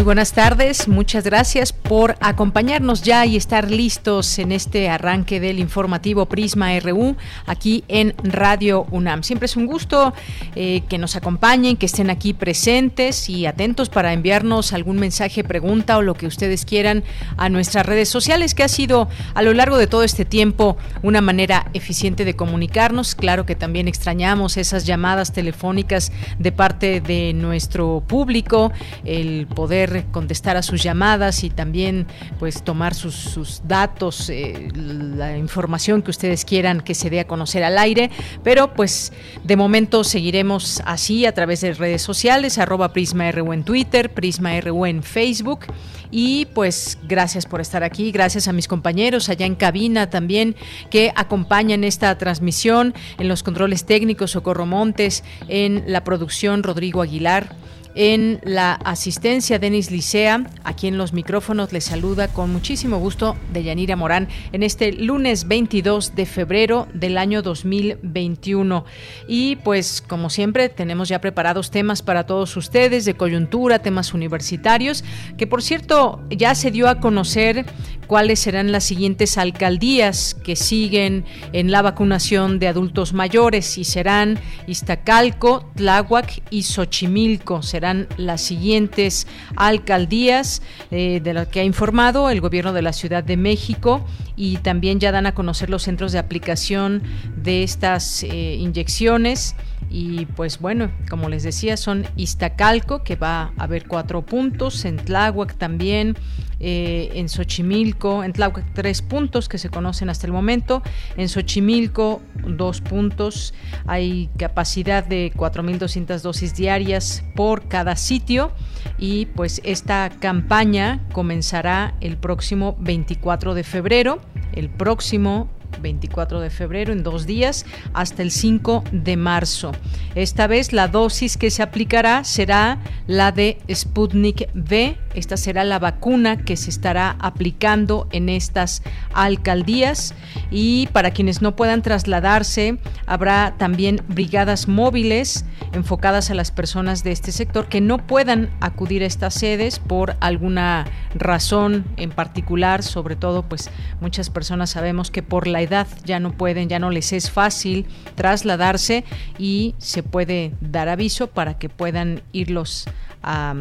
Muy buenas tardes, muchas gracias por acompañarnos ya y estar listos en este arranque del informativo Prisma RU aquí en Radio UNAM. Siempre es un gusto eh, que nos acompañen, que estén aquí presentes y atentos para enviarnos algún mensaje, pregunta o lo que ustedes quieran a nuestras redes sociales, que ha sido a lo largo de todo este tiempo una manera eficiente de comunicarnos. Claro que también extrañamos esas llamadas telefónicas de parte de nuestro público, el poder contestar a sus llamadas y también pues tomar sus, datos, eh, la información que ustedes quieran que se dé a conocer al aire, pero pues de momento seguiremos así a través de redes sociales, arroba PrismaRU en Twitter, PrismaRU en Facebook. Y pues gracias por estar aquí, gracias a mis compañeros allá en cabina también que acompañan esta transmisión en los controles técnicos, Socorro Montes, en la producción Rodrigo Aguilar en la asistencia Denis Licea. Aquí en los micrófonos les saluda con muchísimo gusto Deyanira Morán en este lunes 22 de febrero del año 2021. Y pues como siempre tenemos ya preparados temas para todos ustedes de coyuntura, temas universitarios, que por cierto ya se dio a conocer cuáles serán las siguientes alcaldías que siguen en la vacunación de adultos mayores y serán Iztacalco, Tláhuac y Xochimilco serán las siguientes alcaldías eh, de las que ha informado el gobierno de la Ciudad de México y también ya dan a conocer los centros de aplicación de estas eh, inyecciones. Y pues bueno, como les decía, son Iztacalco, que va a haber cuatro puntos, en Tláhuac también, eh, en Xochimilco, en Tláhuac tres puntos que se conocen hasta el momento, en Xochimilco dos puntos, hay capacidad de 4.200 dosis diarias por cada sitio y pues esta campaña comenzará el próximo 24 de febrero, el próximo 24 de febrero, en dos días, hasta el 5 de marzo. Esta vez la dosis que se aplicará será la de Sputnik V. Esta será la vacuna que se estará aplicando en estas alcaldías. Y para quienes no puedan trasladarse, habrá también brigadas móviles enfocadas a las personas de este sector que no puedan acudir a estas sedes por alguna razón en particular, sobre todo pues muchas personas sabemos que por la edad ya no pueden, ya no les es fácil trasladarse y se puede dar aviso para que puedan irlos a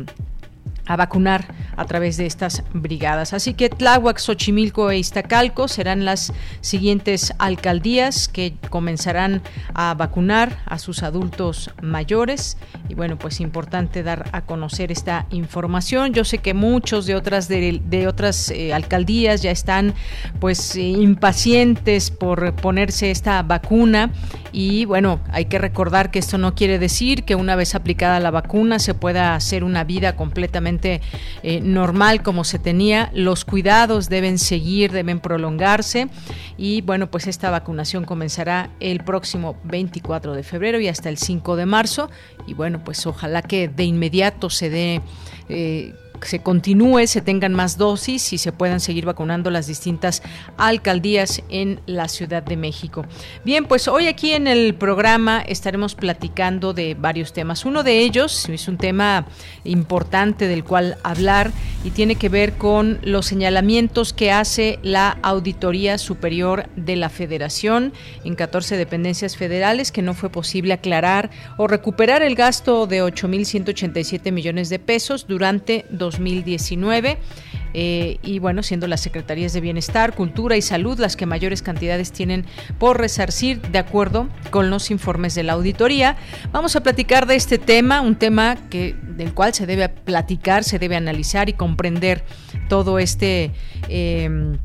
a vacunar a través de estas brigadas. Así que Tláhuac, Xochimilco e Iztacalco serán las siguientes alcaldías que comenzarán a vacunar a sus adultos mayores. Y bueno, pues importante dar a conocer esta información. Yo sé que muchos de otras de, otras eh, alcaldías ya están pues impacientes por ponerse esta vacuna y bueno, hay que recordar que esto no quiere decir que una vez aplicada la vacuna se pueda hacer una vida completamente eh, normal como se tenía. Los cuidados deben seguir, deben prolongarse y bueno, pues esta vacunación comenzará el próximo 24 de febrero y hasta el 5 de marzo y bueno, pues ojalá que de inmediato se dé... Eh, se continúe, se tengan más dosis y se puedan seguir vacunando las distintas alcaldías en la Ciudad de México. Bien, pues hoy aquí en el programa estaremos platicando de varios temas. Uno de ellos es un tema importante del cual hablar y tiene que ver con los señalamientos que hace la Auditoría Superior de la Federación en 14 dependencias federales que no fue posible aclarar o recuperar el gasto de 8.187 millones de pesos durante 2019. Eh, y bueno, siendo las Secretarías de Bienestar, Cultura y Salud las que mayores cantidades tienen por resarcir de acuerdo con los informes de la auditoría. Vamos a platicar de este tema, un tema que del cual se debe platicar, se debe analizar y comprender todo este eh,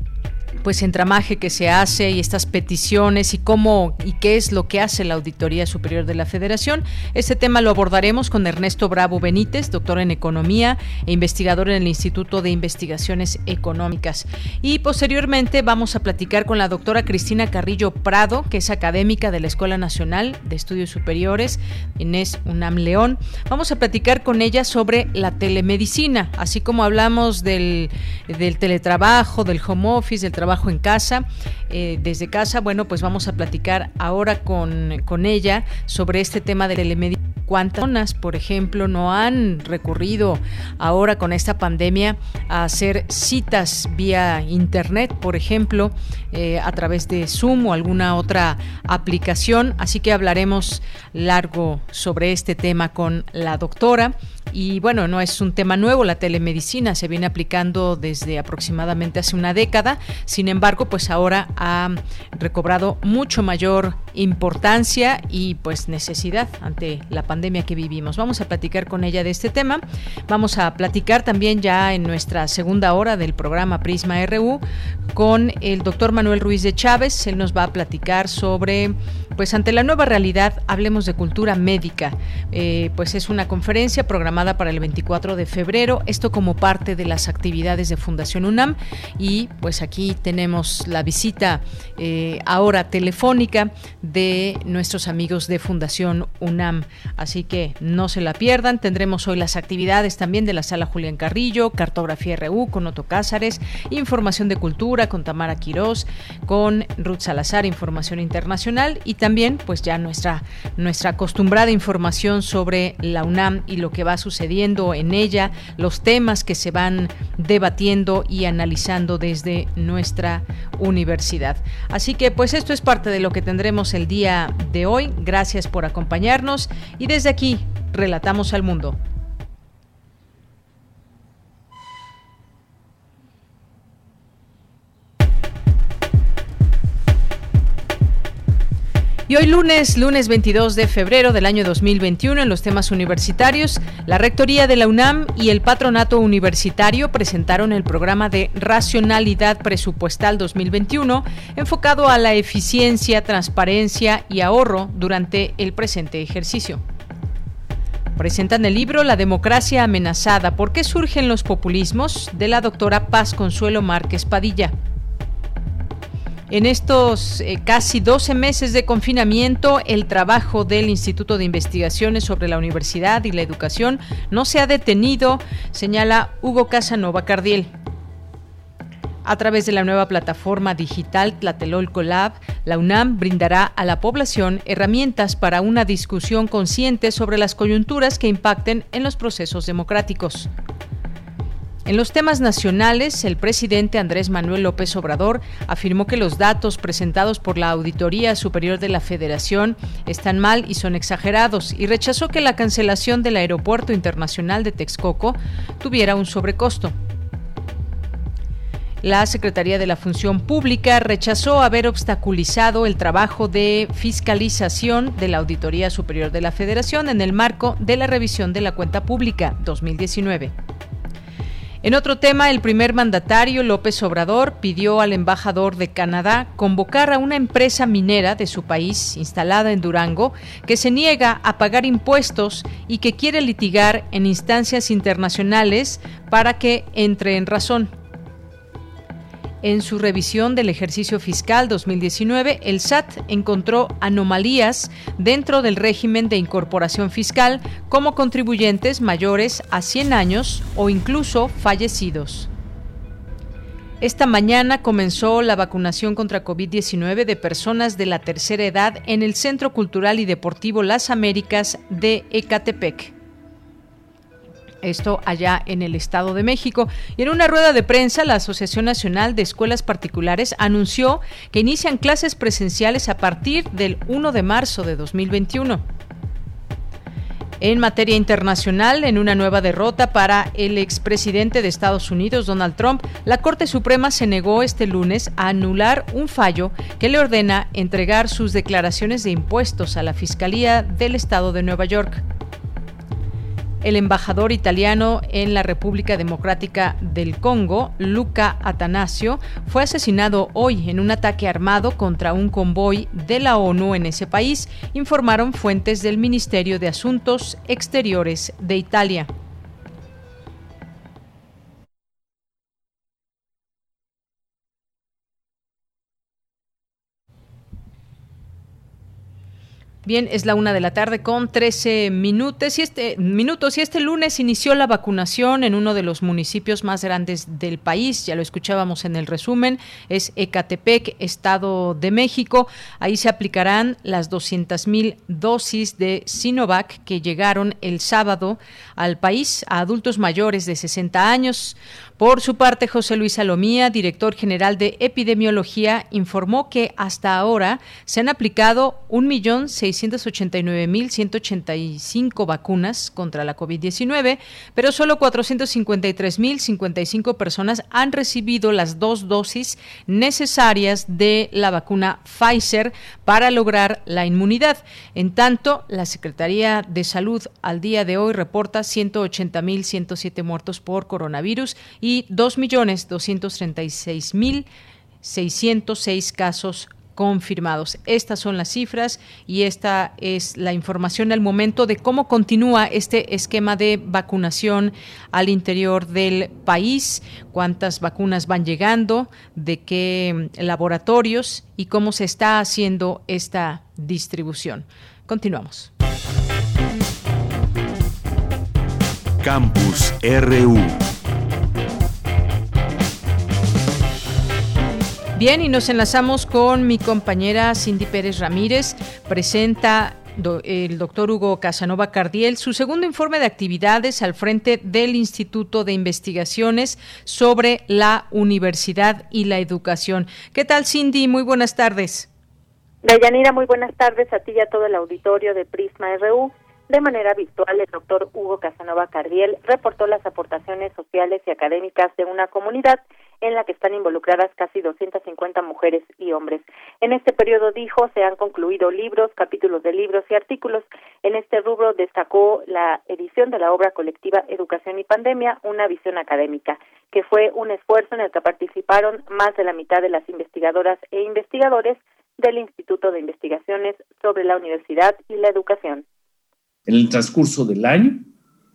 pues entramaje que se hace y estas peticiones y cómo y qué es lo que hace la Auditoría Superior de la Federación. Este tema lo abordaremos con Ernesto Bravo Benítez, doctor en Economía e investigador en el Instituto de Investigaciones Económicas. Y posteriormente vamos a platicar con la doctora Cristina Carrillo Prado, que es académica de la Escuela Nacional de Estudios Superiores, Inés UNAM León. Vamos a platicar con ella sobre la telemedicina, así como hablamos del, del teletrabajo, del home office, del trabajo en casa, eh, desde casa. Bueno, pues vamos a platicar ahora con, con ella sobre este tema de telemedicina cuántas personas, por ejemplo, no han recurrido ahora con esta pandemia a hacer citas vía internet, por ejemplo, eh, a través de Zoom o alguna otra aplicación. Así que hablaremos largo sobre este tema con la doctora. Y bueno, no es un tema nuevo, la telemedicina se viene aplicando desde aproximadamente hace una década, sin embargo, pues ahora ha recobrado mucho mayor importancia y pues necesidad ante la pandemia que vivimos. Vamos a platicar con ella de este tema. Vamos a platicar también ya en nuestra segunda hora del programa Prisma RU con el doctor Manuel Ruiz de Chávez. Él nos va a platicar sobre, pues ante la nueva realidad, hablemos de cultura médica. Eh, pues es una conferencia programada para el 24 de febrero, esto como parte de las actividades de Fundación UNAM y pues aquí tenemos la visita eh, ahora telefónica de nuestros amigos de Fundación UNAM, así que no se la pierdan, tendremos hoy las actividades también de la sala Julián Carrillo, cartografía RU con Otto Cázares, información de cultura con Tamara Quirós, con Ruth Salazar, información internacional y también pues ya nuestra, nuestra acostumbrada información sobre la UNAM y lo que va sucediendo en ella, los temas que se van debatiendo y analizando desde nuestra universidad. Así que pues esto es parte de lo que tendremos el día de hoy. Gracias por acompañarnos y desde aquí relatamos al mundo. Y hoy lunes, lunes 22 de febrero del año 2021, en los temas universitarios, la Rectoría de la UNAM y el Patronato Universitario presentaron el programa de Racionalidad Presupuestal 2021, enfocado a la eficiencia, transparencia y ahorro durante el presente ejercicio. Presentan el libro La democracia amenazada, ¿por qué surgen los populismos? de la doctora Paz Consuelo Márquez Padilla. En estos eh, casi 12 meses de confinamiento, el trabajo del Instituto de Investigaciones sobre la Universidad y la Educación no se ha detenido, señala Hugo Casanova Cardiel. A través de la nueva plataforma digital Tlatelolco Lab, la UNAM brindará a la población herramientas para una discusión consciente sobre las coyunturas que impacten en los procesos democráticos. En los temas nacionales, el presidente Andrés Manuel López Obrador afirmó que los datos presentados por la Auditoría Superior de la Federación están mal y son exagerados y rechazó que la cancelación del Aeropuerto Internacional de Texcoco tuviera un sobrecosto. La Secretaría de la Función Pública rechazó haber obstaculizado el trabajo de fiscalización de la Auditoría Superior de la Federación en el marco de la revisión de la cuenta pública 2019. En otro tema, el primer mandatario López Obrador pidió al embajador de Canadá convocar a una empresa minera de su país instalada en Durango que se niega a pagar impuestos y que quiere litigar en instancias internacionales para que entre en razón. En su revisión del ejercicio fiscal 2019, el SAT encontró anomalías dentro del régimen de incorporación fiscal como contribuyentes mayores a 100 años o incluso fallecidos. Esta mañana comenzó la vacunación contra COVID-19 de personas de la tercera edad en el Centro Cultural y Deportivo Las Américas de Ecatepec esto allá en el Estado de México. Y en una rueda de prensa, la Asociación Nacional de Escuelas Particulares anunció que inician clases presenciales a partir del 1 de marzo de 2021. En materia internacional, en una nueva derrota para el expresidente de Estados Unidos, Donald Trump, la Corte Suprema se negó este lunes a anular un fallo que le ordena entregar sus declaraciones de impuestos a la Fiscalía del Estado de Nueva York. El embajador italiano en la República Democrática del Congo, Luca Atanasio, fue asesinado hoy en un ataque armado contra un convoy de la ONU en ese país, informaron fuentes del Ministerio de Asuntos Exteriores de Italia. Bien, es la una de la tarde con 13 minutos y, este, minutos y este lunes inició la vacunación en uno de los municipios más grandes del país. Ya lo escuchábamos en el resumen, es Ecatepec, Estado de México. Ahí se aplicarán las 200 mil dosis de Sinovac que llegaron el sábado al país a adultos mayores de 60 años. Por su parte, José Luis Salomía, director general de epidemiología, informó que hasta ahora se han aplicado 1.689.185 vacunas contra la COVID-19, pero solo 453.055 personas han recibido las dos dosis necesarias de la vacuna Pfizer para lograr la inmunidad. En tanto, la Secretaría de Salud al día de hoy reporta 180.107 muertos por coronavirus y 2.236.606 casos confirmados. Estas son las cifras y esta es la información al momento de cómo continúa este esquema de vacunación al interior del país, cuántas vacunas van llegando, de qué laboratorios y cómo se está haciendo esta distribución. Continuamos. Campus RU. Bien, y nos enlazamos con mi compañera Cindy Pérez Ramírez. Presenta el doctor Hugo Casanova Cardiel su segundo informe de actividades al frente del Instituto de Investigaciones sobre la Universidad y la Educación. ¿Qué tal, Cindy? Muy buenas tardes. Dayanira, muy buenas tardes a ti y a todo el auditorio de Prisma RU. De manera virtual, el doctor Hugo Casanova Cardiel reportó las aportaciones sociales y académicas de una comunidad en la que están involucradas casi 250 mujeres y hombres. En este periodo, dijo, se han concluido libros, capítulos de libros y artículos. En este rubro destacó la edición de la obra colectiva Educación y Pandemia, una visión académica, que fue un esfuerzo en el que participaron más de la mitad de las investigadoras e investigadores del Instituto de Investigaciones sobre la Universidad y la Educación. En el transcurso del año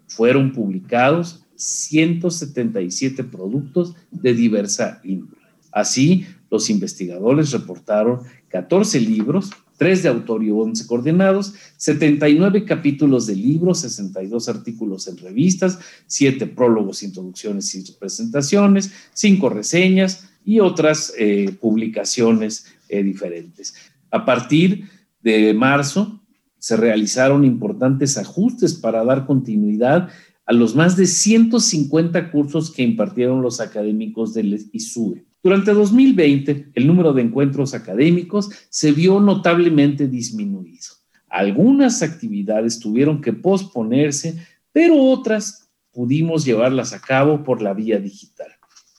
fueron publicados 177 productos de diversa índole. Así, los investigadores reportaron 14 libros, 3 de autor y 11 coordenados, 79 capítulos de libros, 62 artículos en revistas, 7 prólogos, introducciones y presentaciones, 5 reseñas y otras eh, publicaciones eh, diferentes. A partir de marzo se realizaron importantes ajustes para dar continuidad a los más de 150 cursos que impartieron los académicos del ISUE. Durante 2020, el número de encuentros académicos se vio notablemente disminuido. Algunas actividades tuvieron que posponerse, pero otras pudimos llevarlas a cabo por la vía digital.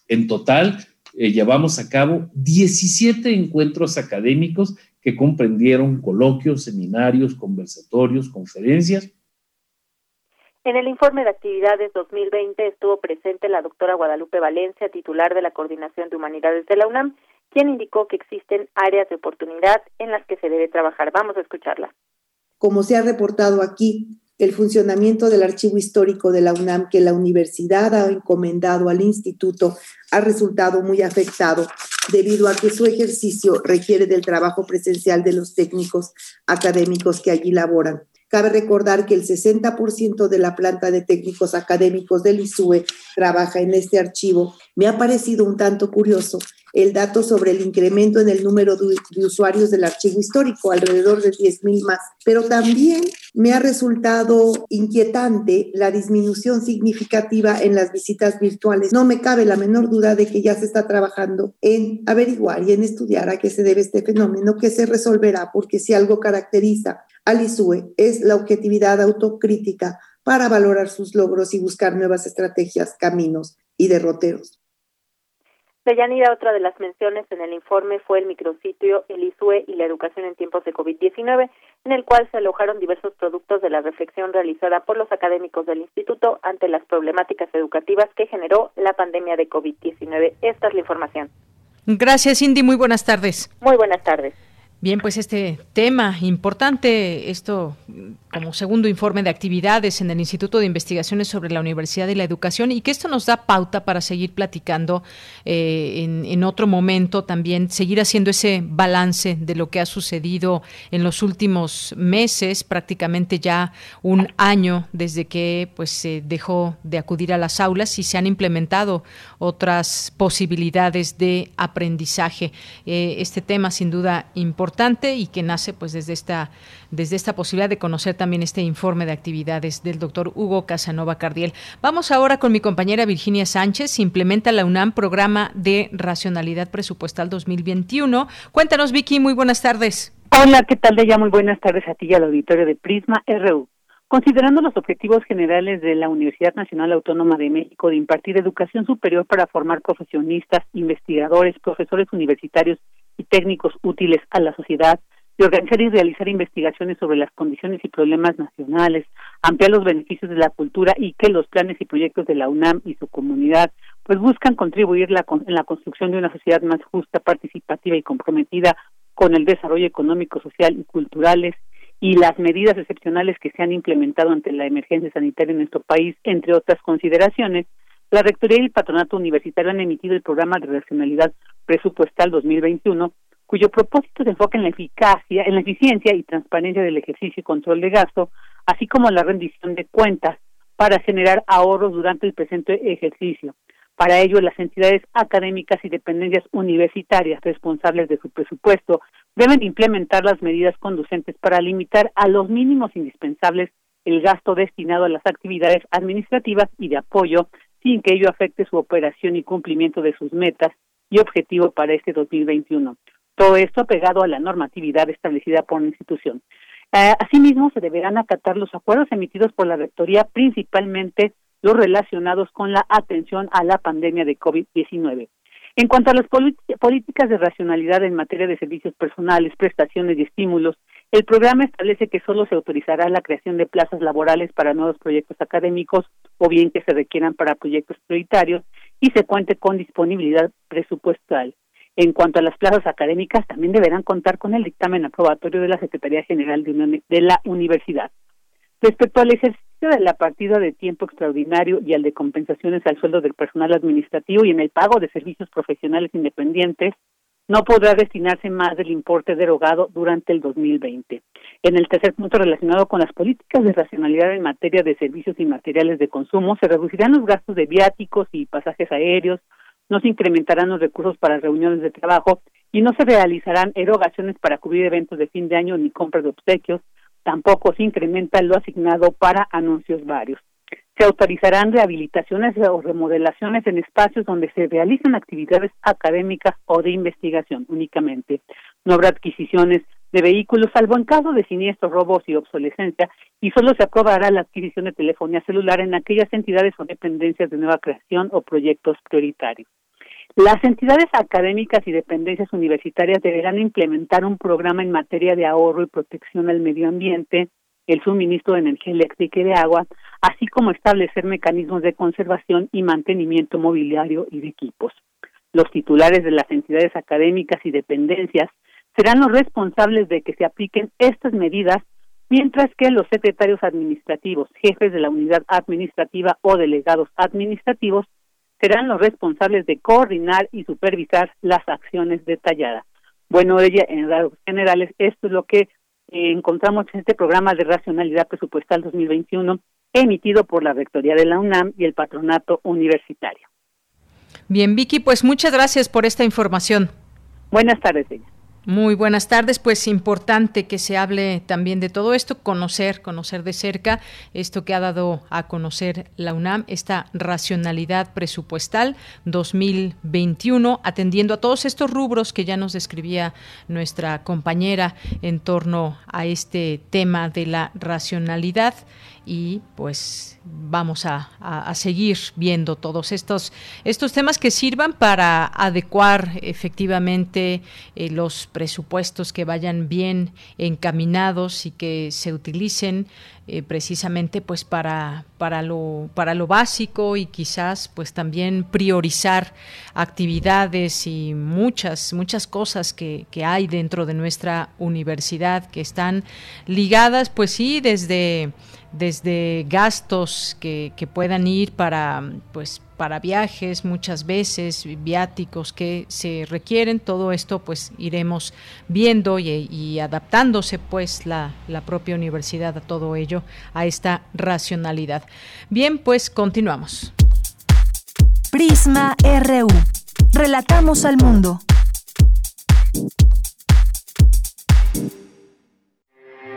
En total, eh, llevamos a cabo 17 encuentros académicos que comprendieron coloquios, seminarios, conversatorios, conferencias en el informe de actividades 2020 estuvo presente la doctora Guadalupe Valencia, titular de la Coordinación de Humanidades de la UNAM, quien indicó que existen áreas de oportunidad en las que se debe trabajar. Vamos a escucharla. Como se ha reportado aquí, el funcionamiento del archivo histórico de la UNAM que la universidad ha encomendado al instituto ha resultado muy afectado debido a que su ejercicio requiere del trabajo presencial de los técnicos académicos que allí laboran. Cabe recordar que el 60% de la planta de técnicos académicos del ISUE trabaja en este archivo. Me ha parecido un tanto curioso el dato sobre el incremento en el número de, usuarios del archivo histórico, alrededor de 10.000 más, pero también me ha resultado inquietante la disminución significativa en las visitas virtuales. No me cabe la menor duda de que ya se está trabajando en averiguar y en estudiar a qué se debe este fenómeno, que se resolverá, porque si algo caracteriza al ISUE es la objetividad autocrítica para valorar sus logros y buscar nuevas estrategias, caminos y derroteros. Deyanira, otra de las menciones en el informe fue el micrositio El ISUE y la educación en tiempos de COVID-19, en el cual se alojaron diversos productos de la reflexión realizada por los académicos del instituto ante las problemáticas educativas que generó la pandemia de COVID-19. Esta es la información. Gracias, Cindy. Muy buenas tardes. Muy buenas tardes. Bien, pues este tema importante, esto como segundo informe de actividades en el Instituto de Investigaciones sobre la Universidad y la Educación, y que esto nos da pauta para seguir platicando eh, en, otro momento también, seguir haciendo ese balance de lo que ha sucedido en los últimos meses, prácticamente ya un año desde que pues se dejó de acudir a las aulas y se han implementado otras posibilidades de aprendizaje. Eh, este tema sin duda importante y que nace pues desde esta, desde esta posibilidad de conocer también este informe de actividades del doctor Hugo Casanova Cardiel. Vamos ahora con mi compañera Virginia Sánchez. Implementa la UNAM programa de racionalidad presupuestal 2021. Cuéntanos, Vicky, muy buenas tardes. Hola, ¿qué tal, de ella Muy buenas tardes a ti y al auditorio de Prisma RU. Considerando los objetivos generales de la Universidad Nacional Autónoma de México de impartir educación superior para formar profesionistas, investigadores, profesores universitarios y técnicos útiles a la sociedad, de organizar y realizar investigaciones sobre las condiciones y problemas nacionales, ampliar los beneficios de la cultura y que los planes y proyectos de la UNAM y su comunidad pues buscan contribuir la, en la construcción de una sociedad más justa, participativa y comprometida con el desarrollo económico, social y culturales y las medidas excepcionales que se han implementado ante la emergencia sanitaria en nuestro país, entre otras consideraciones, la Rectoría y el Patronato Universitario han emitido el programa de racionalidad presupuestal 2021, cuyo propósito se enfoca en la eficacia, en la eficiencia y transparencia del ejercicio y control de gasto, así como la rendición de cuentas para generar ahorros durante el presente ejercicio. Para ello, las entidades académicas y dependencias universitarias responsables de su presupuesto deben implementar las medidas conducentes para limitar a los mínimos indispensables el gasto destinado a las actividades administrativas y de apoyo sin que ello afecte su operación y cumplimiento de sus metas y objetivos para este 2021. Todo esto pegado a la normatividad establecida por la institución. Eh, asimismo, se deberán acatar los acuerdos emitidos por la Rectoría, principalmente los relacionados con la atención a la pandemia de COVID-19. En cuanto a las políticas de racionalidad en materia de servicios personales, prestaciones y estímulos, el programa establece que solo se autorizará la creación de plazas laborales para nuevos proyectos académicos o bien que se requieran para proyectos prioritarios y se cuente con disponibilidad presupuestal. En cuanto a las plazas académicas, también deberán contar con el dictamen aprobatorio de la Secretaría General de, la Universidad. Respecto al ejercicio de la partida de tiempo extraordinario y al de compensaciones al sueldo del personal administrativo y en el pago de servicios profesionales independientes, no podrá destinarse más del importe derogado durante el 2020. En el tercer punto relacionado con las políticas de racionalidad en materia de servicios y materiales de consumo, se reducirán los gastos de viáticos y pasajes aéreos, no se incrementarán los recursos para reuniones de trabajo y no se realizarán erogaciones para cubrir eventos de fin de año ni compras de obsequios, Tampoco se incrementa lo asignado para anuncios varios. Se autorizarán rehabilitaciones o remodelaciones en espacios donde se realizan actividades académicas o de investigación únicamente. No habrá adquisiciones de vehículos, salvo en caso de siniestros, robos y obsolescencia, y solo se aprobará la adquisición de telefonía celular en aquellas entidades o dependencias de nueva creación o proyectos prioritarios. Las entidades académicas y dependencias universitarias deberán implementar un programa en materia de ahorro y protección al medio ambiente, el suministro de energía eléctrica y de agua, así como establecer mecanismos de conservación y mantenimiento mobiliario y de equipos. Los titulares de las entidades académicas y dependencias serán los responsables de que se apliquen estas medidas, mientras que los secretarios administrativos, jefes de la unidad administrativa o delegados administrativos serán los responsables de coordinar y supervisar las acciones detalladas. Bueno, ella, en rasgos generales, esto es lo que eh, encontramos en este programa de racionalidad presupuestal 2021 emitido por la Rectoría de la UNAM y el Patronato Universitario. Bien, Vicky, pues muchas gracias por esta información. Buenas tardes, ella. Muy buenas tardes, pues importante que se hable también de todo esto, conocer, conocer de cerca esto que ha dado a conocer la UNAM, esta racionalidad presupuestal 2021, atendiendo a todos estos rubros que ya nos describía nuestra compañera en torno a este tema de la racionalidad y pues vamos a, seguir viendo todos estos, estos temas que sirvan para adecuar efectivamente eh, los presupuestos que vayan bien encaminados y que se utilicen eh, precisamente pues para, para, lo, para lo básico y quizás pues también priorizar actividades y muchas, muchas cosas que, que hay dentro de nuestra universidad que están ligadas pues sí desde desde gastos que, que, puedan ir para pues para viajes muchas veces viáticos que se requieren todo esto pues iremos viendo y, adaptándose pues la, la propia universidad a todo ello a esta racionalidad. Bien pues continuamos. Prisma RU relatamos al mundo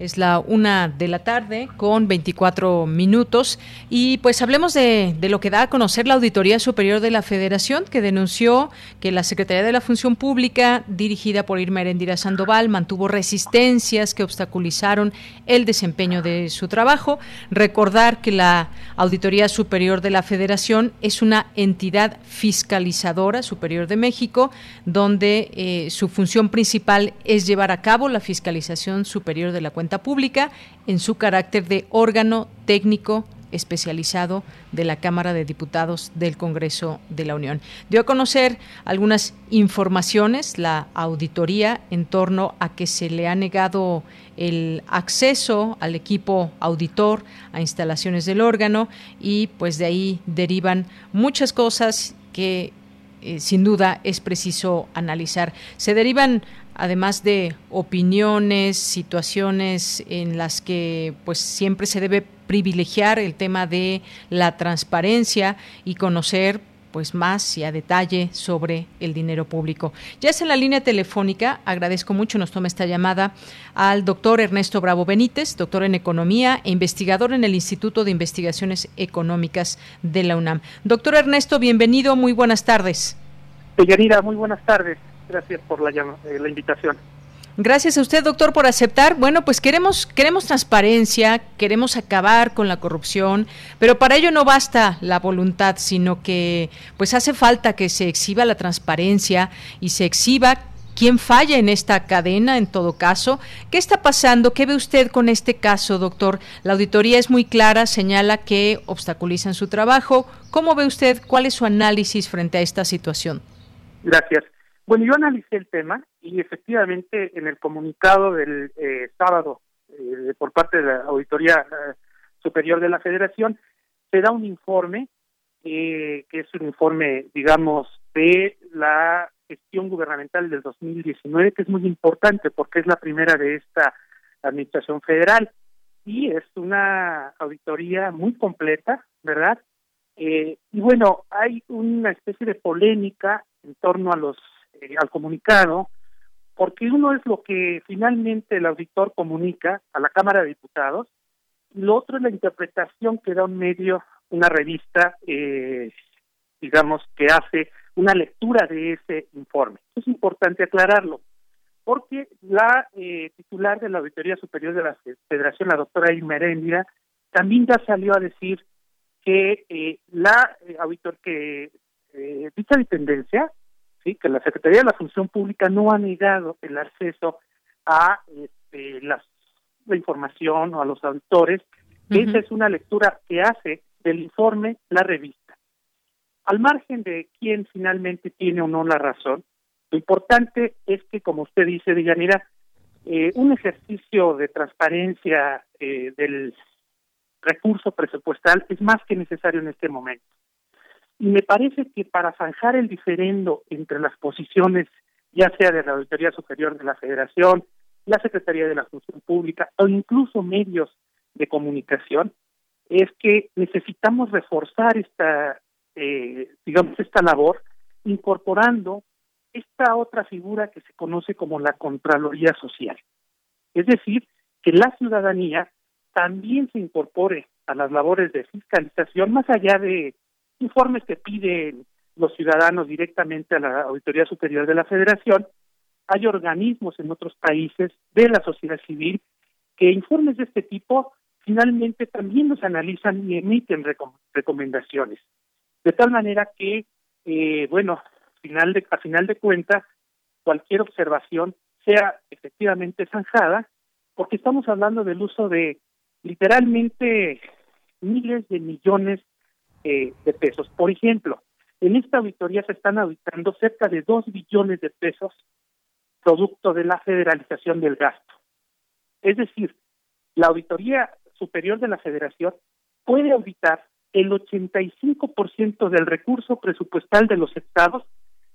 Es la una de la tarde con 24 minutos y pues hablemos de, lo que da a conocer la Auditoría Superior de la Federación que denunció que la Secretaría de la Función Pública dirigida por Irma Erendira Sandoval mantuvo resistencias que obstaculizaron el desempeño de su trabajo. Recordar que la Auditoría Superior de la Federación es una entidad fiscalizadora superior de México donde eh, su función principal es llevar a cabo la fiscalización superior de la cuenta pública en su carácter de órgano técnico especializado de la Cámara de Diputados del Congreso de la Unión. Dio a conocer algunas informaciones la auditoría en torno a que se le ha negado el acceso al equipo auditor a instalaciones del órgano y pues de ahí derivan muchas cosas que eh, sin duda es preciso analizar. Se derivan además de opiniones, situaciones en las que pues siempre se debe privilegiar el tema de la transparencia y conocer pues más y a detalle sobre el dinero público. Ya es en la línea telefónica, agradezco mucho, nos toma esta llamada al doctor Ernesto Bravo Benítez, doctor en Economía e investigador en el Instituto de Investigaciones Económicas de la UNAM. Doctor Ernesto, bienvenido, muy buenas tardes. Señorita, muy buenas tardes. Gracias por la, eh, la invitación. Gracias a usted, doctor, por aceptar. Bueno, pues queremos queremos transparencia, queremos acabar con la corrupción, pero para ello no basta la voluntad, sino que pues hace falta que se exhiba la transparencia y se exhiba quién falla en esta cadena en todo caso. ¿Qué está pasando? ¿Qué ve usted con este caso, doctor? La auditoría es muy clara, señala que obstaculizan su trabajo. ¿Cómo ve usted? ¿Cuál es su análisis frente a esta situación? Gracias. Bueno, yo analicé el tema y efectivamente en el comunicado del eh, sábado eh, por parte de la Auditoría eh, Superior de la Federación se da un informe que es un informe, digamos, de la gestión gubernamental del 2019, que es muy importante porque es la primera de esta administración federal y es una auditoría muy completa, ¿verdad? y bueno, hay una especie de polémica en torno a los eh, al comunicado, porque uno es lo que finalmente el auditor comunica a la Cámara de Diputados, lo otro es la interpretación que da un medio, una revista, eh, digamos, que hace una lectura de ese informe. Es importante aclararlo, porque la eh, titular de la Auditoría Superior de la Federación, la doctora Irma también ya salió a decir que la auditor que dicha dependencia sí que la Secretaría de la Función Pública no ha negado el acceso a este, las, la información o a los auditores. Esa es una lectura que hace del informe la revista. Al margen de quién finalmente tiene o no la razón, lo importante es que, como usted dice, Villanira, eh, un ejercicio de transparencia eh, del recurso presupuestal es más que necesario en este momento. Y me parece que para zanjar el diferendo entre las posiciones, ya sea de la Auditoría Superior de la Federación, la Secretaría de la Función Pública o incluso medios de comunicación, es que necesitamos reforzar esta, eh, digamos, esta labor, incorporando esta otra figura que se conoce como la Contraloría Social. Es decir, que la ciudadanía también se incorpore a las labores de fiscalización, más allá de informes que piden los ciudadanos directamente a la Auditoría Superior de la Federación, hay organismos en otros países de la sociedad civil que informes de este tipo finalmente también los analizan y emiten recomendaciones. De tal manera que, eh, bueno, final de, a final de cuentas, cualquier observación sea efectivamente zanjada, porque estamos hablando del uso de literalmente miles de millones eh, de pesos. Por ejemplo, en esta auditoría se están auditando cerca de dos billones de pesos producto de la federalización del gasto. Es decir, la Auditoría Superior de la Federación puede auditar el 85% del recurso presupuestal de los estados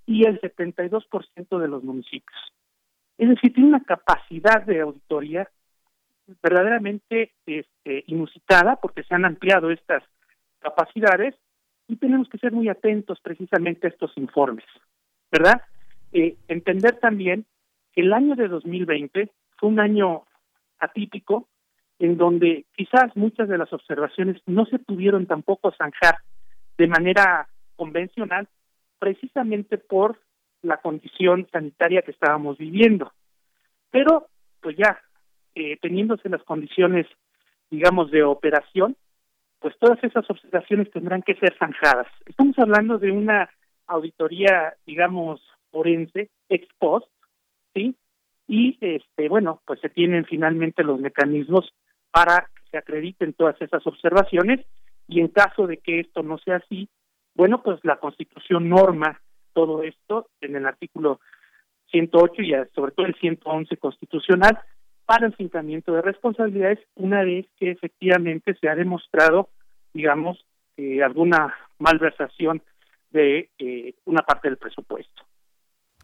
y el 72% de los municipios. Es decir, tiene una capacidad de auditoría verdaderamente este, inusitada porque se han ampliado estas capacidades y tenemos que ser muy atentos precisamente a estos informes, ¿verdad? Eh, entender también que el año de 2020 fue un año atípico en donde quizás muchas de las observaciones no se pudieron tampoco zanjar de manera convencional precisamente por la condición sanitaria que estábamos viviendo. Pero, pues ya, eh, teniéndose las condiciones, digamos, de operación, pues todas esas observaciones tendrán que ser zanjadas. Estamos hablando de una auditoría, digamos, forense, ex post, ¿sí? Y, este, bueno, pues se tienen finalmente los mecanismos para que se acrediten todas esas observaciones y en caso de que esto no sea así, bueno, pues la Constitución norma todo esto en el artículo 108 y sobre todo el 111 constitucional para el fincamiento de responsabilidades una vez que efectivamente se ha demostrado, digamos, eh, alguna malversación de eh, una parte del presupuesto.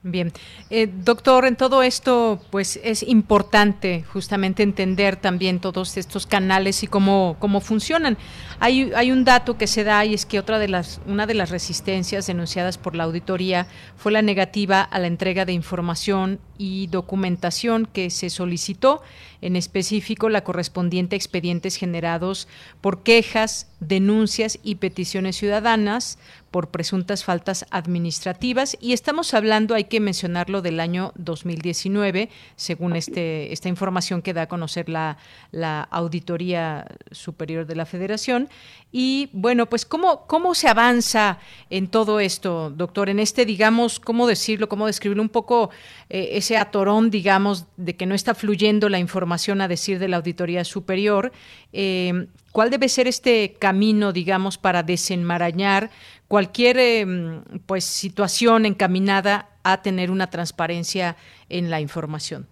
Bien, eh, doctor, en todo esto, pues es importante justamente entender también todos estos canales y cómo, cómo funcionan. Hay, hay un dato que se da y es que otra de las, una de las resistencias denunciadas por la auditoría fue la negativa a la entrega de información y documentación que se solicitó, en específico la correspondiente a expedientes generados por quejas, denuncias y peticiones ciudadanas por presuntas faltas administrativas y estamos hablando, hay que mencionarlo, del año 2019, según este, esta información que da a conocer la, la Auditoría Superior de la Federación. Y bueno, pues ¿cómo, cómo se avanza en todo esto, doctor, en este, digamos, cómo decirlo, cómo describirlo un poco eh, ese atorón, digamos, de que no está fluyendo la información a decir de la Auditoría Superior. Eh, ¿Cuál debe ser este camino, digamos, para desenmarañar cualquier em, pues situación encaminada a tener una transparencia en la información.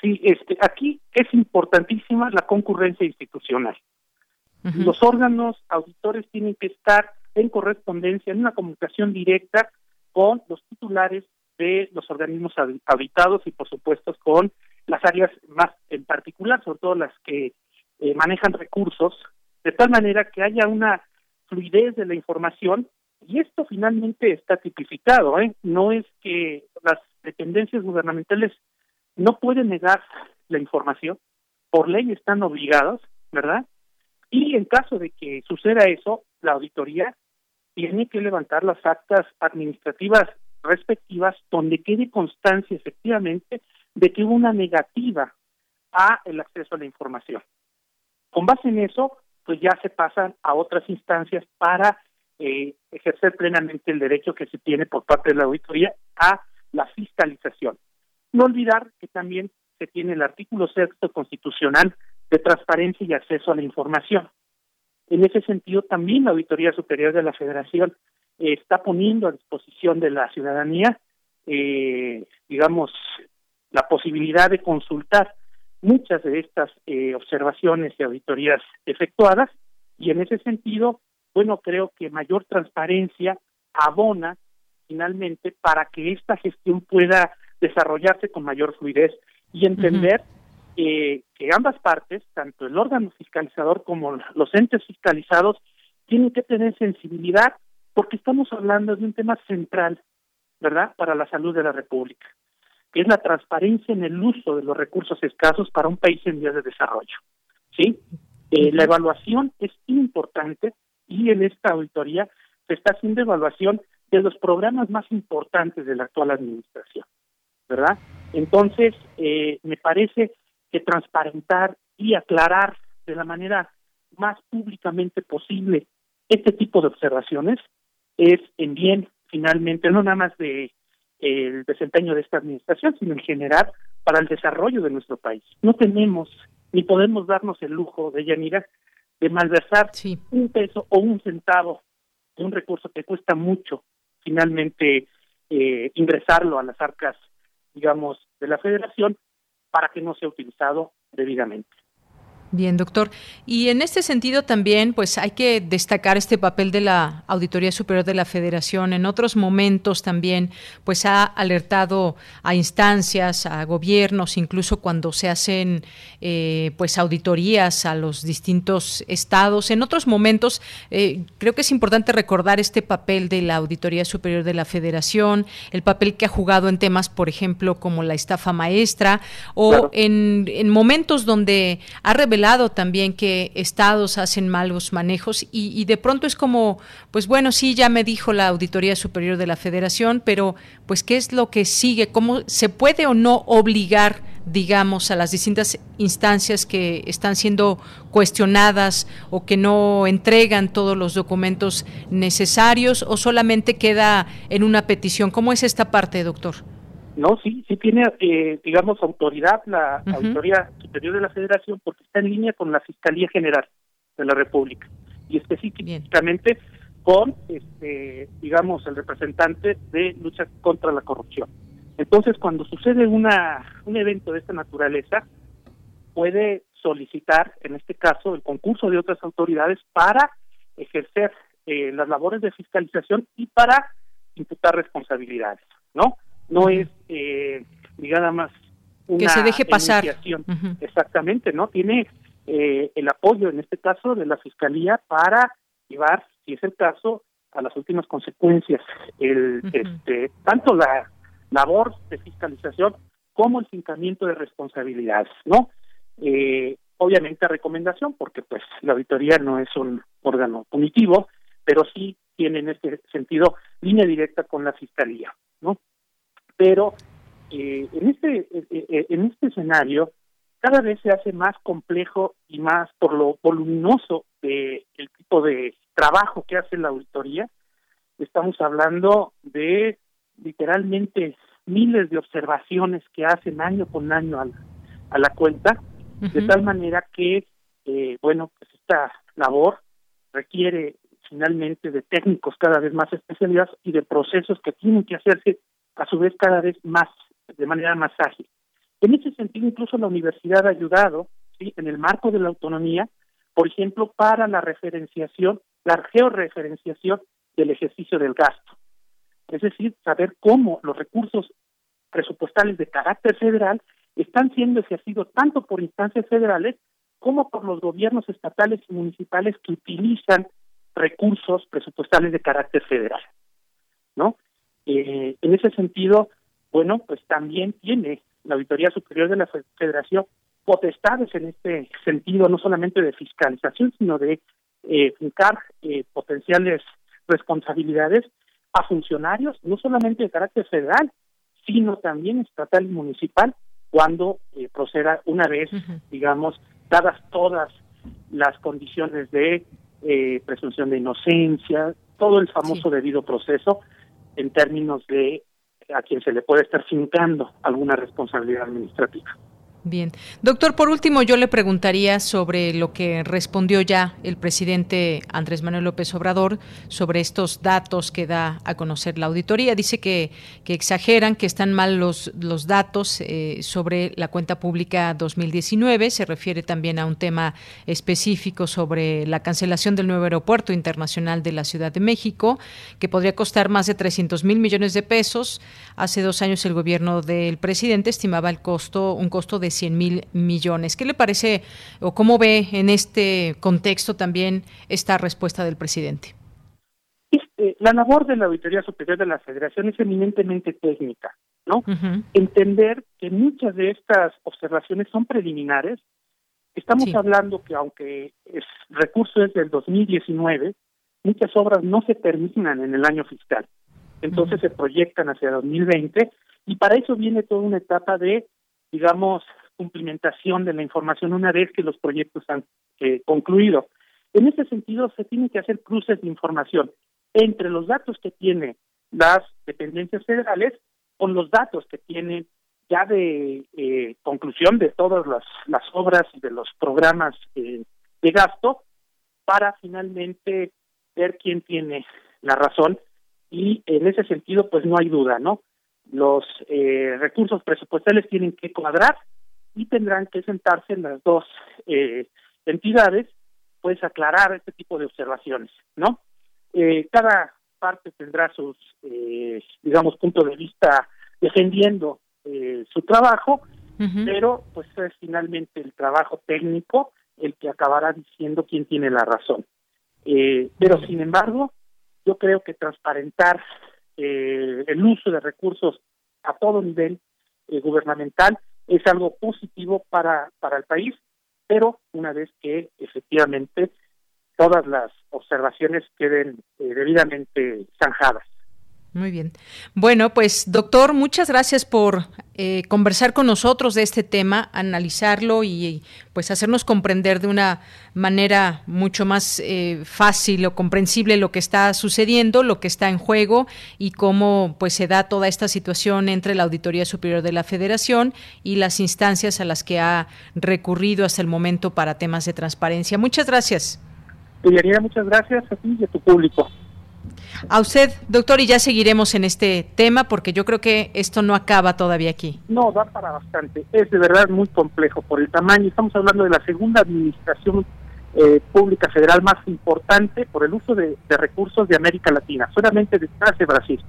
Sí, este, aquí es importantísima la concurrencia institucional. Los órganos auditores tienen que estar en correspondencia, en una comunicación directa con los titulares de los organismos auditados y, por supuesto, con las áreas más en particular, sobre todo las que eh, manejan recursos, de tal manera que haya una fluidez de la información y esto finalmente está tipificado, ¿eh? No es que las dependencias gubernamentales no pueden negar la información, por ley están obligados, ¿verdad? Y en caso de que suceda eso, la auditoría tiene que levantar las actas administrativas respectivas donde quede constancia efectivamente de que hubo una negativa a el acceso a la información. Con base en eso, pues ya se pasan a otras instancias para eh, ejercer plenamente el derecho que se tiene por parte de la auditoría a la fiscalización. No olvidar que también se tiene el artículo sexto constitucional de transparencia y acceso a la información. En ese sentido, también la Auditoría Superior de la Federación eh, está poniendo a disposición de la ciudadanía, eh, digamos, la posibilidad de consultar muchas de estas eh, observaciones y auditorías efectuadas y en ese sentido, bueno, creo que mayor transparencia abona finalmente para que esta gestión pueda desarrollarse con mayor fluidez y entender que ambas partes, tanto el órgano fiscalizador como los entes fiscalizados, tienen que tener sensibilidad porque estamos hablando de un tema central, ¿verdad?, para la salud de la República es la transparencia en el uso de los recursos escasos para un país en vías de desarrollo. ¿Sí? Eh, la evaluación es importante y en esta auditoría se está haciendo evaluación de los programas más importantes de la actual administración, ¿verdad? Entonces, eh, me parece que transparentar y aclarar de la manera más públicamente posible este tipo de observaciones es en bien, finalmente, no nada más de el desempeño de esta administración, sino en general para el desarrollo de nuestro país. No tenemos ni podemos darnos el lujo de Yanira de malversar un peso o un centavo de un recurso que cuesta mucho finalmente eh, ingresarlo a las arcas, digamos, de la federación para que no sea utilizado debidamente. Bien, doctor. Y en este sentido también, pues hay que destacar este papel de la Auditoría Superior de la Federación. En otros momentos también, pues ha alertado a instancias, a gobiernos, incluso cuando se hacen, eh, pues auditorías a los distintos estados. En otros momentos, eh, creo que es importante recordar este papel de la Auditoría Superior de la Federación, el papel que ha jugado en temas, por ejemplo, como la estafa maestra, o en, en momentos donde ha revelado también que estados hacen malos manejos y, de pronto es como, pues bueno, sí, ya me dijo la Auditoría Superior de la Federación, pero pues ¿qué es lo que sigue? ¿Cómo se puede o no obligar, digamos, a las distintas instancias que están siendo cuestionadas o que no entregan todos los documentos necesarios o solamente queda en una petición? ¿Cómo es esta parte, doctor? No, sí, sí tiene, eh, digamos, autoridad la Auditoría Superior de la Federación porque está en línea con la Fiscalía General de la República y específicamente con, este, digamos, el representante de lucha contra la corrupción. Entonces, cuando sucede una un evento de esta naturaleza, puede solicitar, en este caso, el concurso de otras autoridades para ejercer eh, las labores de fiscalización y para imputar responsabilidades, ¿no? No es eh, nada más una que se deje pasar. exactamente no tiene eh, el apoyo en este caso de la fiscalía para llevar si es el caso a las últimas consecuencias. El este tanto la labor de fiscalización como el fincamiento de responsabilidades no eh, obviamente recomendación porque pues la auditoría no es un órgano punitivo pero sí tiene en este sentido línea directa con la fiscalía no pero eh, en este eh, eh, en este escenario cada vez se hace más complejo y más por lo voluminoso de el tipo de trabajo que hace la auditoría. Estamos hablando de literalmente miles de observaciones que hacen año con año a la, cuenta de tal manera que bueno pues esta labor requiere finalmente de técnicos cada vez más especializados y de procesos que tienen que hacerse a su vez cada vez más, de manera más ágil. En ese sentido, incluso la universidad ha ayudado, ¿sí? en el marco de la autonomía, por ejemplo, para la referenciación, la georreferenciación del ejercicio del gasto. Es decir, saber cómo los recursos presupuestales de carácter federal están siendo ejercidos tanto por instancias federales como por los gobiernos estatales y municipales que utilizan recursos presupuestales de carácter federal. ¿No? Eh, en ese sentido, bueno, pues también tiene la Auditoría Superior de la Federación potestades en este sentido, no solamente de fiscalización, sino de eh, fincar eh, potenciales responsabilidades a funcionarios, no solamente de carácter federal, sino también estatal y municipal, cuando eh, proceda una vez, digamos, dadas todas las condiciones de eh, presunción de inocencia, todo el famoso debido proceso, en términos de a quien se le puede estar fincando alguna responsabilidad administrativa. Bien. Doctor, por último, yo le preguntaría sobre lo que respondió ya el presidente Andrés Manuel López Obrador sobre estos datos que da a conocer la auditoría. Dice que, que exageran, que están mal los, los datos eh, sobre la cuenta pública 2019. Se refiere también a un tema específico sobre la cancelación del nuevo aeropuerto internacional de la Ciudad de México, que podría costar más de 300 mil millones de pesos. Hace dos años el gobierno del presidente estimaba el costo, un costo de 100 mil millones. ¿Qué le parece o cómo ve en este contexto también esta respuesta del presidente? Este, la labor de la Auditoría Superior de la Federación es eminentemente técnica, ¿no? Entender que muchas de estas observaciones son preliminares, Estamos hablando que aunque el recurso es del 2019, muchas obras no se terminan en el año fiscal. Entonces se proyectan hacia 2020 y para eso viene toda una etapa de, digamos, cumplimentación de la información una vez que los proyectos han eh, concluido. En ese sentido, se tienen que hacer cruces de información entre los datos que tienen las dependencias federales con los datos que tienen ya de eh, conclusión de todas las, obras y de los programas eh, de gasto para finalmente ver quién tiene la razón y en ese sentido pues no hay duda, ¿no? Los eh, recursos presupuestales tienen que cuadrar y tendrán que sentarse en las dos eh, entidades pues aclarar este tipo de observaciones, ¿no? Eh, cada parte tendrá sus, eh, digamos, puntos de vista defendiendo eh, su trabajo, pero pues es finalmente el trabajo técnico el que acabará diciendo quién tiene la razón. Pero sin embargo, yo creo que transparentar el uso de recursos a todo nivel gubernamental es algo positivo para, para el país, pero una vez que efectivamente todas las observaciones queden debidamente zanjadas. Muy bien. Bueno, pues doctor, muchas gracias por eh, conversar con nosotros de este tema, analizarlo y pues hacernos comprender de una manera mucho más eh, fácil o comprensible lo que está sucediendo, lo que está en juego y cómo pues se da toda esta situación entre la Auditoría Superior de la Federación y las instancias a las que ha recurrido hasta el momento para temas de transparencia. Muchas gracias. muchas gracias a ti y a tu público. A usted, doctor, y ya seguiremos en este tema porque yo creo que esto no acaba todavía aquí. No, da para bastante. Es de verdad muy complejo por el tamaño. Estamos hablando de la segunda administración eh, pública federal más importante por el uso de, recursos de América Latina, solamente detrás de Brasil.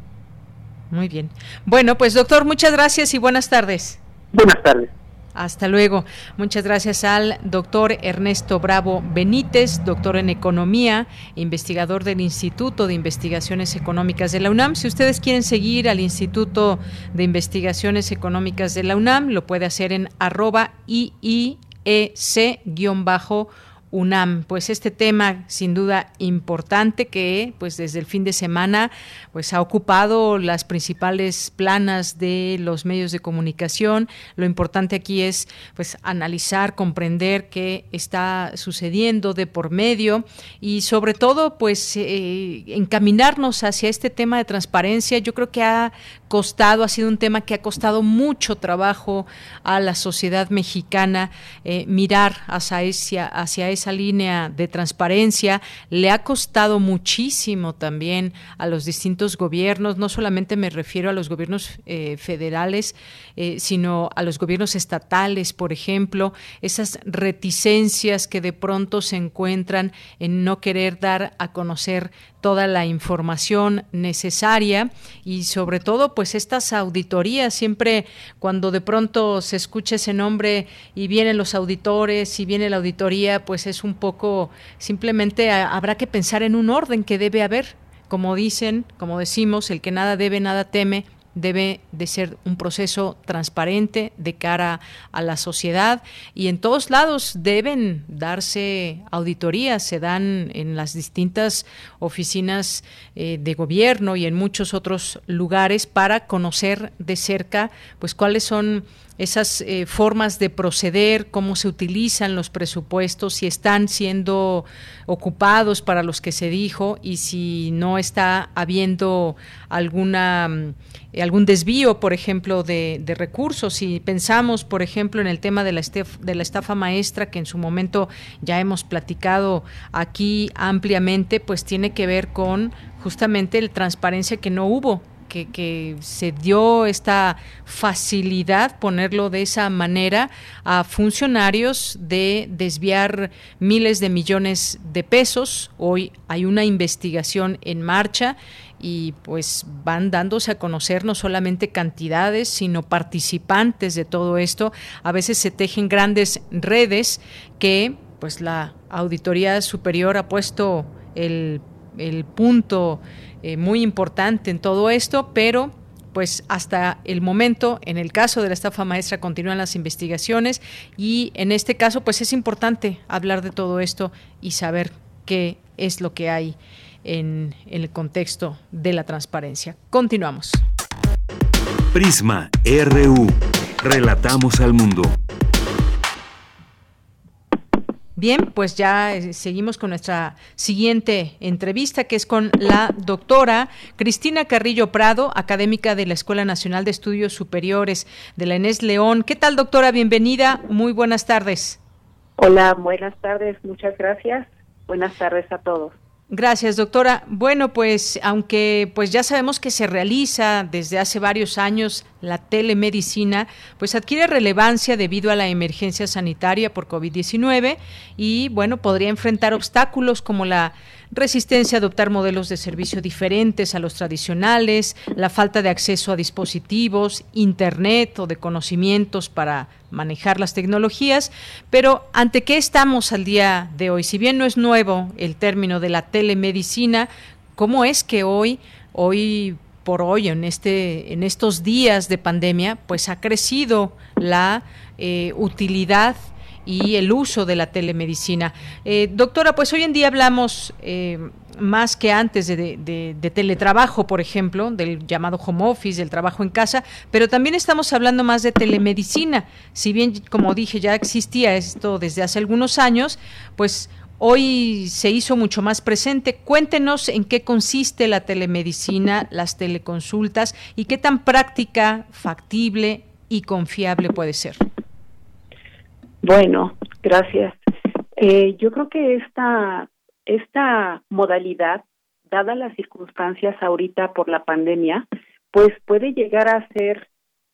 Muy bien. Bueno, pues doctor, muchas gracias y buenas tardes. Buenas tardes. Hasta luego. Muchas gracias al doctor Ernesto Bravo Benítez, doctor en Economía, investigador del Instituto de Investigaciones Económicas de la UNAM. Si ustedes quieren seguir al Instituto de Investigaciones Económicas de la UNAM, lo puede hacer en arroba IIEC-bajo UNAM. Pues este tema sin duda importante que pues desde el fin de semana pues ha ocupado las principales planas de los medios de comunicación. Lo importante aquí es pues analizar, comprender qué está sucediendo de por medio y sobre todo pues eh, encaminarnos hacia este tema de transparencia. Yo creo que ha costado, ha sido un tema que ha costado mucho trabajo a la sociedad mexicana eh, mirar hacia, esa, línea de transparencia. Le ha costado muchísimo también a los distintos gobiernos, no solamente me refiero a los gobiernos eh, federales, eh, sino a los gobiernos estatales, por ejemplo, esas reticencias que de pronto se encuentran en no querer dar a conocer toda la información necesaria y sobre todo pues estas auditorías. Siempre cuando de pronto se escucha ese nombre y vienen los auditores y viene la auditoría pues es un poco simplemente habrá que pensar en un orden que debe haber. Como dicen como decimos el que nada debe nada teme debe de ser un proceso transparente de cara a la sociedad y en todos lados deben darse auditorías, se dan en las distintas oficinas eh, de gobierno y en muchos otros lugares para conocer de cerca pues cuáles son esas eh, formas de proceder, cómo se utilizan los presupuestos, si están siendo ocupados para los que se dijo y si no está habiendo alguna mm, algún desvío, por ejemplo, de, recursos. Si pensamos, por ejemplo, en el tema de la, de la estafa maestra, que en su momento ya hemos platicado aquí ampliamente, pues tiene que ver con justamente la transparencia que no hubo que, se dio esta facilidad, ponerlo de esa manera, a funcionarios de desviar miles de millones de pesos. Hoy hay una investigación en marcha y pues van dándose a conocer no solamente cantidades, sino participantes de todo esto. A veces se tejen grandes redes que pues la Auditoría Superior ha puesto el, el punto eh, muy importante en todo esto, pero pues hasta el momento, en el caso de la estafa maestra, continúan las investigaciones y en este caso, pues es importante hablar de todo esto y saber qué es lo que hay en, en el contexto de la transparencia. Continuamos. Prisma RU. Relatamos al mundo. Bien, pues ya eh, seguimos con nuestra siguiente entrevista, que es con la doctora Cristina Carrillo Prado, académica de la Escuela Nacional de Estudios Superiores de la ENES León. ¿Qué tal, doctora? Bienvenida. Muy buenas tardes. Hola, buenas tardes. Muchas gracias. Buenas tardes a todos. Gracias, doctora. Bueno, pues aunque pues ya sabemos que se realiza desde hace varios años la telemedicina, pues adquiere relevancia debido a la emergencia sanitaria por COVID-19 y bueno, podría enfrentar obstáculos como la resistencia a adoptar modelos de servicio diferentes a los tradicionales, la falta de acceso a dispositivos, internet o de conocimientos para manejar las tecnologías, pero ¿ante qué estamos al día de hoy? Si bien no es nuevo el término de la telemedicina, ¿cómo es que hoy, hoy por hoy, en, este, en estos días de pandemia, pues ha crecido la eh, utilidad y el uso de la telemedicina. Eh, doctora, pues hoy en día hablamos eh, más que antes de, teletrabajo, por ejemplo, del llamado home office, del trabajo en casa, pero también estamos hablando más de telemedicina. Si bien, como dije, ya existía esto desde hace algunos años, pues hoy se hizo mucho más presente. Cuéntenos en qué consiste la telemedicina, las teleconsultas y qué tan práctica, factible y confiable puede ser. Bueno, gracias. Eh, yo creo que esta, esta modalidad, dadas las circunstancias ahorita por la pandemia, pues puede llegar a ser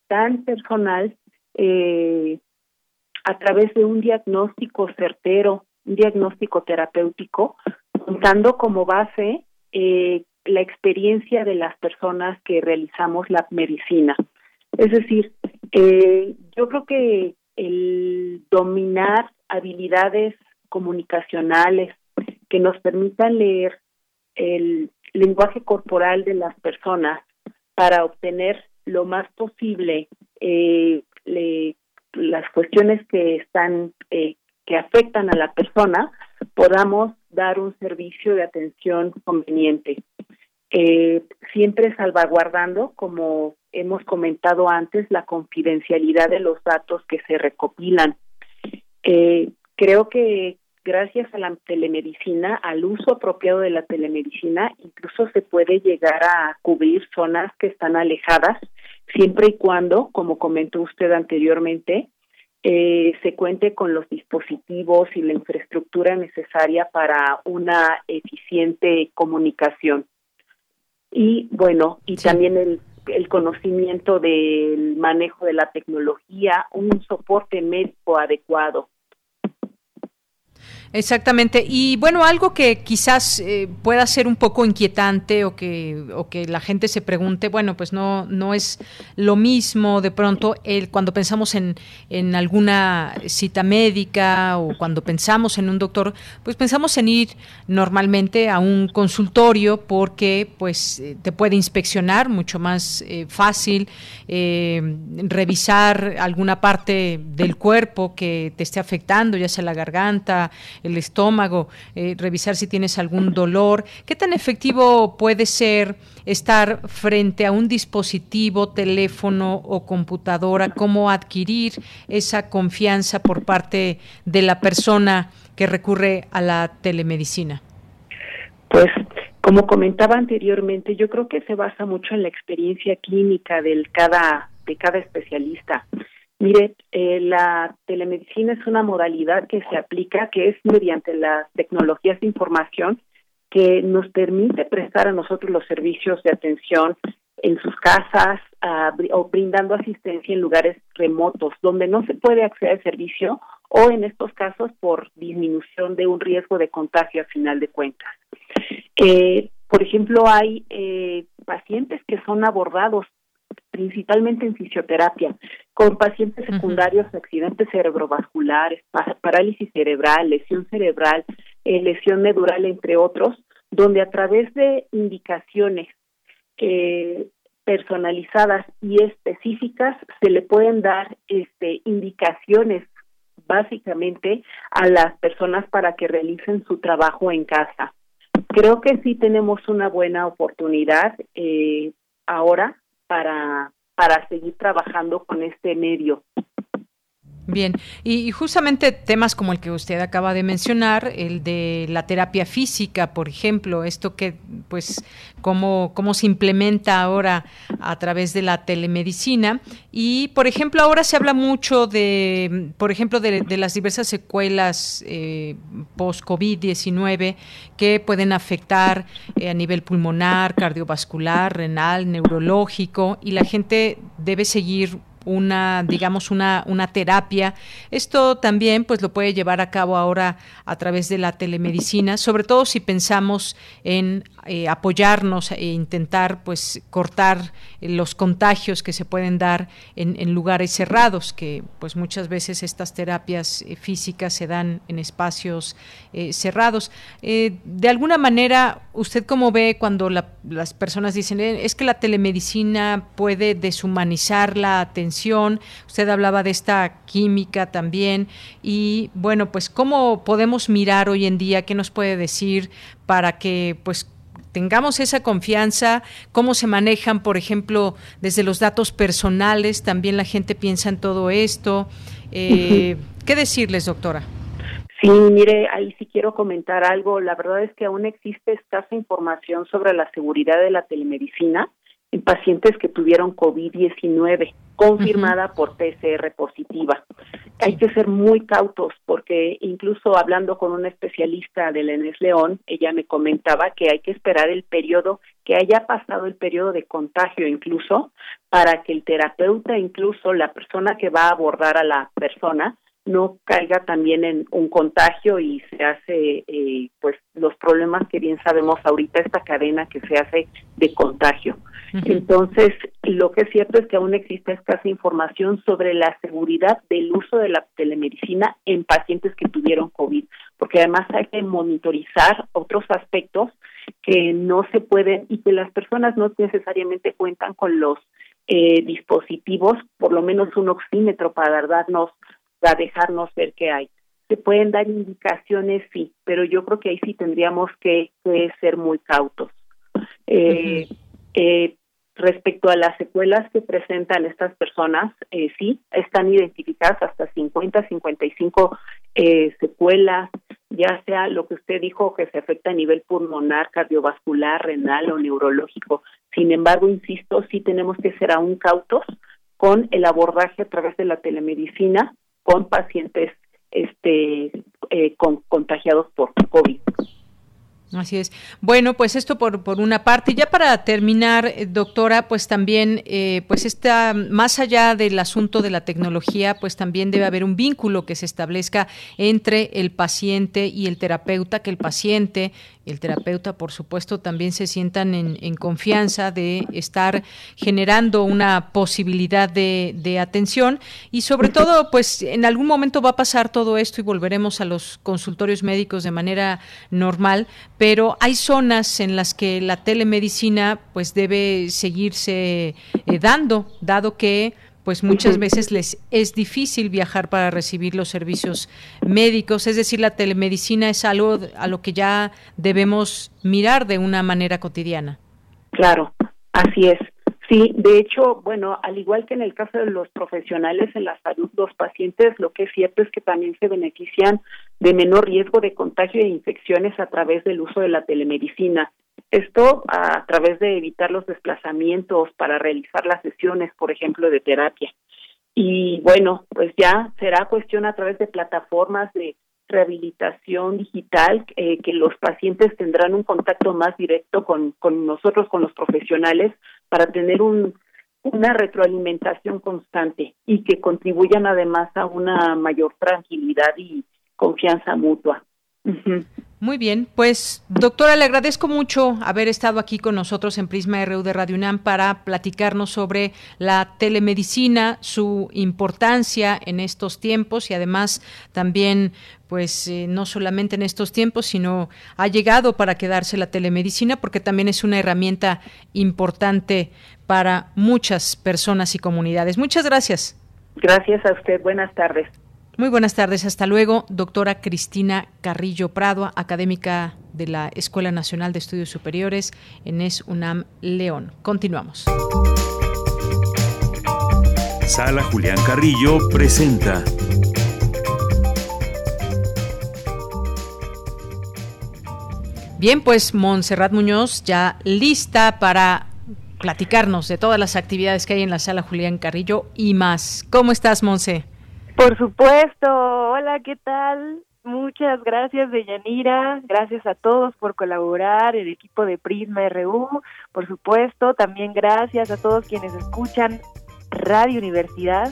tan personal eh, a través de un diagnóstico certero, un diagnóstico terapéutico, contando como base eh, la experiencia de las personas que realizamos la medicina. Es decir, eh, yo creo que el dominar habilidades comunicacionales que nos permitan leer el lenguaje corporal de las personas para obtener lo más posible eh, las cuestiones que están eh, que afectan a la persona podamos dar un servicio de atención conveniente. Eh, siempre salvaguardando como hemos comentado antes, la confidencialidad de los datos que se recopilan. Eh, creo que gracias a la telemedicina, al uso apropiado de la telemedicina, incluso se puede llegar a cubrir zonas que están alejadas, siempre y cuando, como comentó usted anteriormente, eh, se cuente con los dispositivos y la infraestructura necesaria para una eficiente comunicación. Y bueno, y también el el conocimiento del manejo de la tecnología, un soporte médico adecuado. Exactamente. Y bueno, algo que quizás eh, pueda ser un poco inquietante o que, o que la gente se pregunte, bueno, pues no, no es lo mismo de pronto el, cuando pensamos en, en alguna cita médica o cuando pensamos en un doctor, pues pensamos en ir normalmente a un consultorio porque pues eh, te puede inspeccionar mucho más eh, fácil, revisar alguna parte del cuerpo que te esté afectando, ya sea la garganta, el estómago, eh, revisar si tienes algún dolor. ¿Qué tan efectivo puede ser estar frente a un dispositivo, teléfono o computadora? ¿Cómo adquirir esa confianza por parte de la persona que recurre a la telemedicina? Pues como comentaba anteriormente, yo creo que se basa mucho en la experiencia clínica del cada de cada especialista. Mire, eh, la telemedicina es una modalidad que se aplica, que es mediante las tecnologías de información que nos permite prestar a nosotros los servicios de atención en sus casas o brindando asistencia en lugares remotos donde no se puede acceder al servicio o en estos casos por disminución de un riesgo de contagio a final de cuentas. Eh, por ejemplo, hay eh, pacientes que son abordados principalmente en fisioterapia, con pacientes secundarios de accidentes cerebrovasculares, parálisis cerebral, lesión cerebral, eh, lesión medural, entre otros, donde a través de indicaciones eh, personalizadas y específicas se le pueden dar este indicaciones básicamente a las personas para que realicen su trabajo en casa. Creo que sí tenemos una buena oportunidad eh, ahora para, para seguir trabajando con este medio. Bien, y, justamente temas como el que usted acaba de mencionar, el de la terapia física, por ejemplo, esto que, pues, cómo, cómo se implementa ahora a través de la telemedicina. Y, por ejemplo, ahora se habla mucho de, por ejemplo, de, las diversas secuelas eh, post-COVID-19 que pueden afectar eh, a nivel pulmonar, cardiovascular, renal, neurológico, y la gente debe seguir una, digamos, una, una terapia. Esto también pues lo puede llevar a cabo ahora a través de la telemedicina, sobre todo si pensamos en eh, apoyarnos e intentar pues cortar los contagios que se pueden dar en, lugares cerrados, que pues muchas veces estas terapias eh, físicas se dan en espacios eh, cerrados. de alguna manera, ¿usted cómo ve cuando las personas dicen es que la telemedicina puede deshumanizar la atención? Usted hablaba de esta química también y bueno, pues cómo podemos mirar hoy en día, qué nos puede decir para que pues tengamos esa confianza, cómo se manejan, por ejemplo, desde los datos personales, también la gente piensa en todo esto. Eh, ¿Qué decirles, doctora? Sí, mire, ahí sí quiero comentar algo. La verdad es que aún existe escasa información sobre la seguridad de la telemedicina en pacientes que tuvieron COVID-19 confirmada por PCR positiva. Hay que ser muy cautos porque incluso hablando con una especialista del ENES León, ella me comentaba que hay que esperar el periodo, que haya pasado el periodo de contagio incluso, para que el terapeuta, incluso la persona que va a abordar a la persona, no caiga también en un contagio y se hace eh, pues los problemas que bien sabemos ahorita esta cadena que se hace de contagio. Entonces, lo que es cierto es que aún existe escasa información sobre la seguridad del uso de la telemedicina en pacientes que tuvieron COVID, porque además hay que monitorizar otros aspectos que no se pueden y que las personas no necesariamente cuentan con los eh, dispositivos, por lo menos un oxímetro para darnos a dejarnos ver qué hay. Se pueden dar indicaciones, sí, pero yo creo que ahí sí tendríamos que, ser muy cautos. Eh, eh, respecto a las secuelas que presentan estas personas, eh, sí, están identificadas hasta 50, 55 eh, secuelas, ya sea lo que usted dijo que se afecta a nivel pulmonar, cardiovascular, renal o neurológico. Sin embargo, insisto, sí tenemos que ser aún cautos con el abordaje a través de la telemedicina con pacientes este, eh, con, contagiados por COVID. Así es. Bueno, pues esto por, por una parte. Ya para terminar, eh, doctora, pues también, eh, pues está más allá del asunto de la tecnología, pues también debe haber un vínculo que se establezca entre el paciente y el terapeuta, que el paciente el terapeuta, por supuesto, también se sientan en, confianza de estar generando una posibilidad de, de, atención. Y sobre todo, pues en algún momento va a pasar todo esto y volveremos a los consultorios médicos de manera normal, pero hay zonas en las que la telemedicina pues debe seguirse eh, dando, dado que pues muchas veces les es difícil viajar para recibir los servicios médicos, es decir, la telemedicina es algo a lo que ya debemos mirar de una manera cotidiana. Claro, así es. Sí, de hecho, bueno, al igual que en el caso de los profesionales en la salud, los pacientes, lo que es cierto es que también se benefician de menor riesgo de contagio de infecciones a través del uso de la telemedicina. Esto a través de evitar los desplazamientos para realizar las sesiones, por ejemplo, de terapia. Y bueno, pues ya será cuestión a través de plataformas de rehabilitación digital eh, que los pacientes tendrán un contacto más directo con, nosotros, con los profesionales, para tener un, una retroalimentación constante y que contribuyan además a una mayor tranquilidad y confianza mutua. Muy bien, pues doctora, le agradezco mucho haber estado aquí con nosotros en Prisma RU de Radio UNAM para platicarnos sobre la telemedicina, su importancia en estos tiempos y además también pues eh, no solamente en estos tiempos, sino ha llegado para quedarse la telemedicina porque también es una herramienta importante para muchas personas y comunidades. Muchas gracias. Gracias a usted. Buenas tardes. Muy buenas tardes, hasta luego, doctora Cristina Carrillo Prado, académica de la Escuela Nacional de Estudios Superiores en ES UNAM León. Continuamos. Sala Julián Carrillo presenta. Bien, pues Montserrat Muñoz ya lista para platicarnos de todas las actividades que hay en la Sala Julián Carrillo y más. ¿Cómo estás, Monse? Por supuesto. Hola, ¿qué tal? Muchas gracias, Deyanira. Gracias a todos por colaborar, el equipo de Prisma RU. Por supuesto, también gracias a todos quienes escuchan Radio Universidad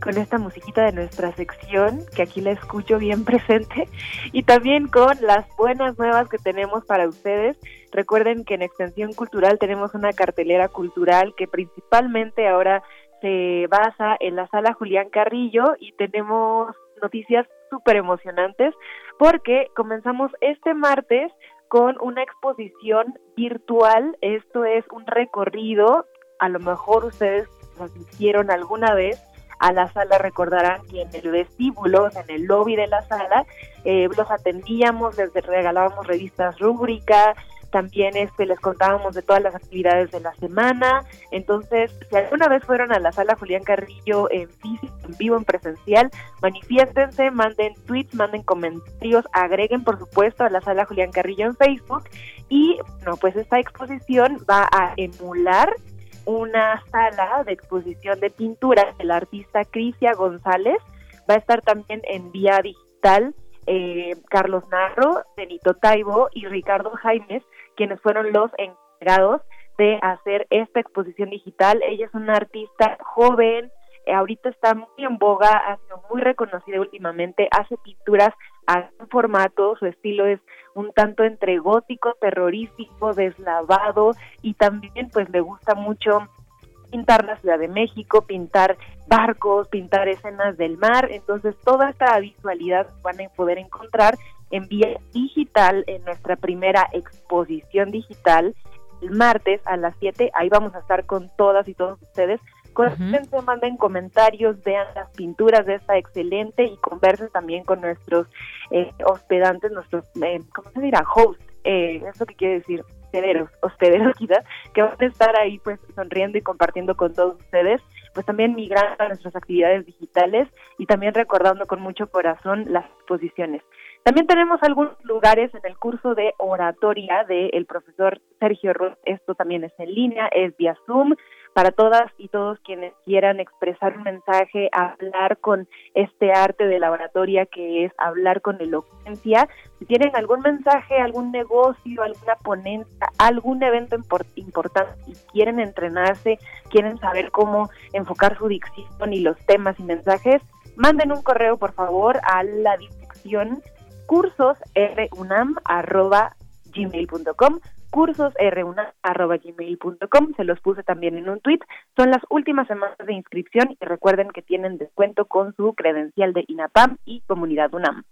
con esta musiquita de nuestra sección, que aquí la escucho bien presente, y también con las buenas nuevas que tenemos para ustedes. Recuerden que en Extensión Cultural tenemos una cartelera cultural que principalmente ahora se basa en la sala Julián Carrillo y tenemos noticias súper emocionantes porque comenzamos este martes con una exposición virtual. Esto es un recorrido, a lo mejor ustedes hicieron alguna vez a la sala recordarán que en el vestíbulo, en el lobby de la sala, eh, los atendíamos, les regalábamos revistas rúbrica, también este, les contábamos de todas las actividades de la semana. Entonces, si alguna vez fueron a la sala Julián Carrillo en físico, en vivo, en presencial, manifiéstense, manden tweets, manden comentarios, agreguen por supuesto a la sala Julián Carrillo en Facebook. Y bueno, pues esta exposición va a emular una sala de exposición de pintura del artista Crisia González. Va a estar también en vía digital eh, Carlos Narro, Benito Taibo y Ricardo Jaimes, quienes fueron los encargados de hacer esta exposición digital. Ella es una artista joven, eh, ahorita está muy en boga, ha sido muy reconocida últimamente, hace pinturas a un formato, su estilo es un tanto entre gótico, terrorífico, deslavado y también pues le gusta mucho pintar la Ciudad de México, pintar barcos, pintar escenas del mar, entonces toda esta visualidad van a poder encontrar en vía digital en nuestra primera exposición digital el martes a las 7, ahí vamos a estar con todas y todos ustedes. Se manden comentarios, vean las pinturas de esta excelente y conversen también con nuestros eh, hospedantes, nuestros, eh, ¿cómo se dirá? Host, eh, es lo que quiere decir, hospederos, hospederos quizás, que van a estar ahí pues sonriendo y compartiendo con todos ustedes, pues también migrando a nuestras actividades digitales y también recordando con mucho corazón las exposiciones. También tenemos algunos lugares en el curso de oratoria del profesor Sergio Ruiz, esto también es en línea, es vía Zoom, para todas y todos quienes quieran expresar un mensaje, hablar con este arte de la oratoria que es hablar con elocuencia. Si tienen algún mensaje, algún negocio, alguna ponencia, algún evento importante y quieren entrenarse, quieren saber cómo enfocar su dicción y los temas y mensajes, manden un correo por favor a la dirección cursosrunam.gmail.com cursosr1.gmail.com, se los puse también en un tweet. Son las últimas semanas de inscripción y recuerden que tienen descuento con su credencial de INAPAM y Comunidad UNAM.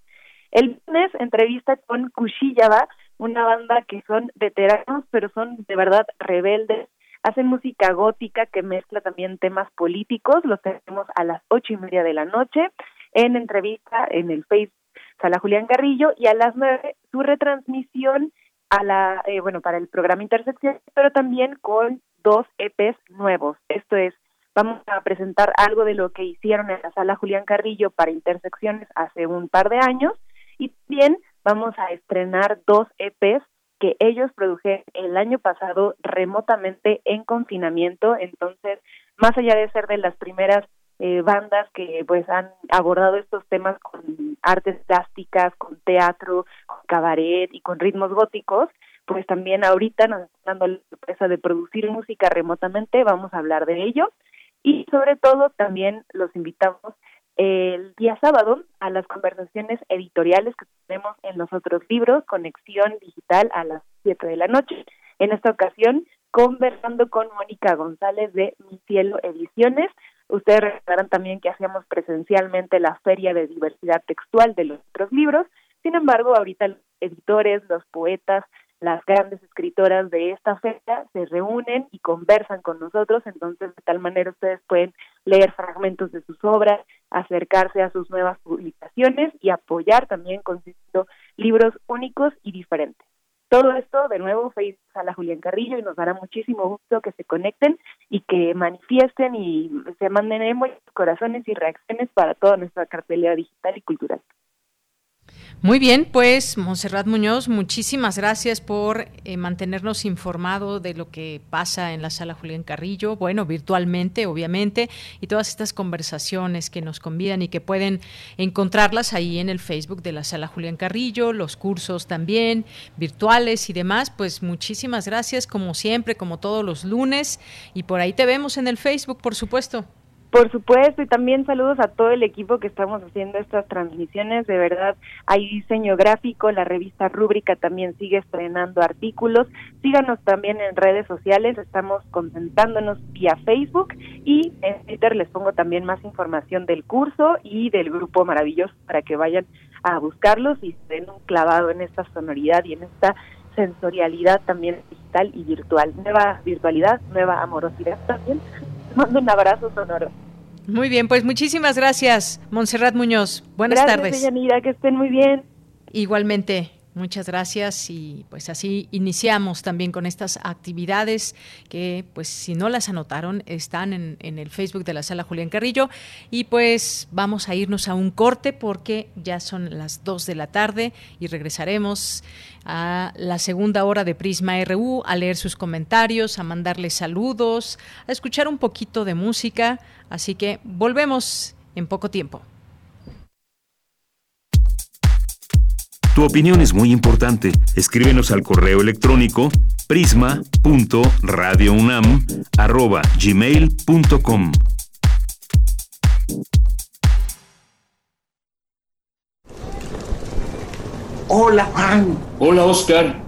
El lunes entrevista con Kushiyaba, una banda que son veteranos, pero son de verdad rebeldes. Hacen música gótica que mezcla también temas políticos. Los tenemos a las ocho y media de la noche en entrevista en el Facebook Sala Julián Garrillo y a las nueve su retransmisión a la, eh, bueno, para el programa Intersección, pero también con dos EPs nuevos. Esto es, vamos a presentar algo de lo que hicieron en la sala Julián Carrillo para Intersecciones hace un par de años y también vamos a estrenar dos EPs que ellos produjeron el año pasado remotamente en confinamiento. Entonces, más allá de ser de las primeras eh, bandas que pues han abordado estos temas con artes plásticas, con teatro, con cabaret y con ritmos góticos, pues también ahorita nos están dando la sorpresa de producir música remotamente, vamos a hablar de ello y sobre todo también los invitamos el día sábado a las conversaciones editoriales que tenemos en los otros libros, Conexión Digital a las 7 de la noche. En esta ocasión, conversando con Mónica González de Mi Cielo Ediciones. Ustedes recordarán también que hacíamos presencialmente la Feria de Diversidad Textual de los otros libros. Sin embargo, ahorita los editores, los poetas, las grandes escritoras de esta fecha se reúnen y conversan con nosotros, entonces de tal manera ustedes pueden leer fragmentos de sus obras, acercarse a sus nuevas publicaciones y apoyar también consiguiendo libros únicos y diferentes. Todo esto, de nuevo, Facebook a la Julián Carrillo y nos dará muchísimo gusto que se conecten y que manifiesten y se manden corazones y reacciones para toda nuestra cartelera digital y cultural. Muy bien, pues Monserrat Muñoz, muchísimas gracias por eh, mantenernos informado de lo que pasa en la sala Julián Carrillo, bueno, virtualmente, obviamente, y todas estas conversaciones que nos convidan y que pueden encontrarlas ahí en el Facebook de la sala Julián Carrillo, los cursos también, virtuales y demás, pues muchísimas gracias, como siempre, como todos los lunes, y por ahí te vemos en el Facebook, por supuesto. Por supuesto, y también saludos a todo el equipo que estamos haciendo estas transmisiones. De verdad, hay diseño gráfico, la revista Rúbrica también sigue estrenando artículos. Síganos también en redes sociales, estamos concentrándonos vía Facebook y en Twitter les pongo también más información del curso y del grupo maravilloso para que vayan a buscarlos y se den un clavado en esta sonoridad y en esta sensorialidad también digital y virtual. Nueva virtualidad, nueva amorosidad también mando un abrazo sonoro. Muy bien, pues muchísimas gracias, Montserrat Muñoz. Buenas tardes. Gracias, que estén muy bien. Igualmente. Muchas gracias y pues así iniciamos también con estas actividades que pues si no las anotaron están en, el Facebook de la sala Julián Carrillo y pues vamos a irnos a un corte porque ya son las 2 de la tarde y regresaremos a la segunda hora de Prisma RU a leer sus comentarios, a mandarles saludos, a escuchar un poquito de música, así que volvemos en poco tiempo. Tu opinión es muy importante. Escríbenos al correo electrónico prisma.radiounam@gmail.com. Hola, Juan. Hola, Oscar.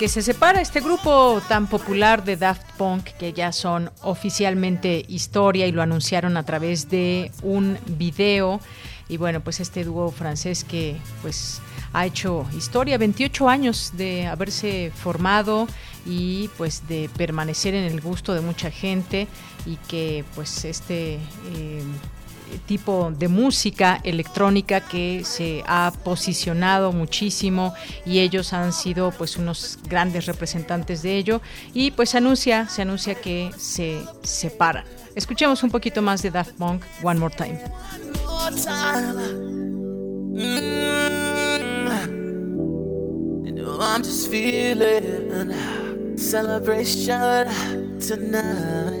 Que se separa este grupo tan popular de Daft Punk que ya son oficialmente historia y lo anunciaron a través de un video. Y bueno, pues este dúo francés que pues ha hecho historia, 28 años de haberse formado y pues de permanecer en el gusto de mucha gente y que pues este eh, tipo de música electrónica que se ha posicionado muchísimo y ellos han sido pues unos grandes representantes de ello y pues anuncia se anuncia que se separan. Escuchemos un poquito más de Daft Punk One More Time. Tonight.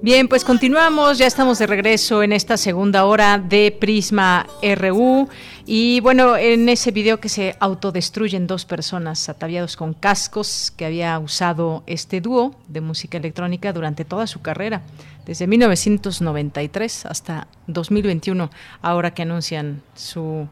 Bien, pues continuamos, ya estamos de regreso en esta segunda hora de Prisma RU y bueno, en ese video que se autodestruyen dos personas ataviados con cascos que había usado este dúo de música electrónica durante toda su carrera, desde 1993 hasta 2021, ahora que anuncian su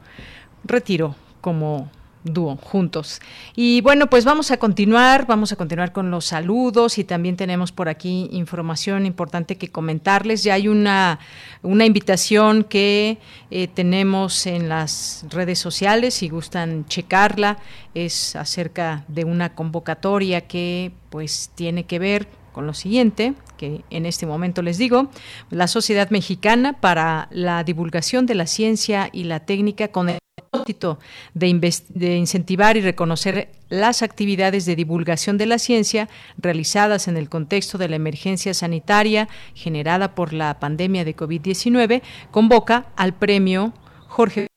retiro como dúo juntos. Y bueno, pues vamos a continuar, vamos a continuar con los saludos y también tenemos por aquí información importante que comentarles. Ya hay una, una invitación que eh, tenemos en las redes sociales, si gustan checarla, es acerca de una convocatoria que pues tiene que ver con lo siguiente, que en este momento les digo, la Sociedad Mexicana para la Divulgación de la Ciencia y la Técnica con el de, de, incentivar y reconocer las actividades de divulgación de la ciencia realizadas en el contexto de la emergencia sanitaria generada por la pandemia de COVID-19, convoca al premio Jorge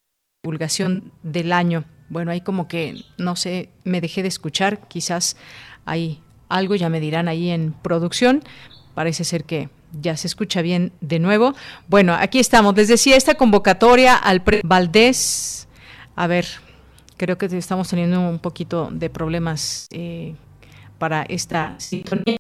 Divulgación del Año. Bueno, ahí como que, no sé, me dejé de escuchar, quizás hay algo, ya me dirán ahí en producción, parece ser que ya se escucha bien de nuevo. Bueno, aquí estamos. Les decía, esta convocatoria al Premio Valdés a ver, creo que estamos teniendo un poquito de problemas eh, para esta sintonía.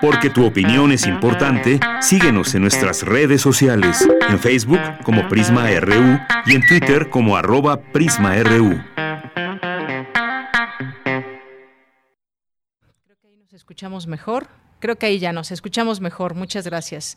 Porque tu opinión es importante, síguenos en nuestras redes sociales, en Facebook como Prisma RU y en Twitter como arroba PrismaRU. Creo que ahí nos escuchamos mejor. Creo que ahí ya nos escuchamos mejor. Muchas gracias.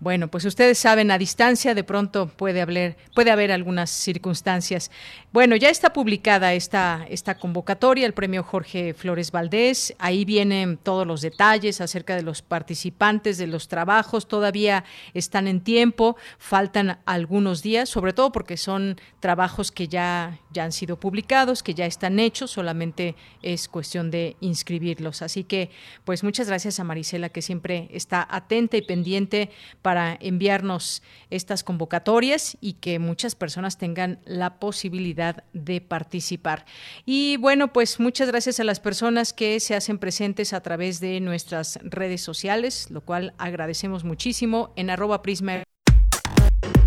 Bueno, pues ustedes saben, a distancia de pronto puede haber, puede haber algunas circunstancias. Bueno, ya está publicada esta, esta convocatoria, el premio Jorge Flores Valdés. Ahí vienen todos los detalles acerca de los participantes, de los trabajos. Todavía están en tiempo, faltan algunos días, sobre todo porque son trabajos que ya, ya han sido publicados, que ya están hechos, solamente es cuestión de inscribirlos. Así que, pues muchas gracias a Marisela, que siempre está atenta y pendiente para enviarnos estas convocatorias y que muchas personas tengan la posibilidad de participar. Y bueno, pues muchas gracias a las personas que se hacen presentes a través de nuestras redes sociales, lo cual agradecemos muchísimo en arroba prisma.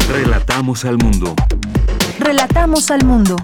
Relatamos al mundo. Relatamos al mundo.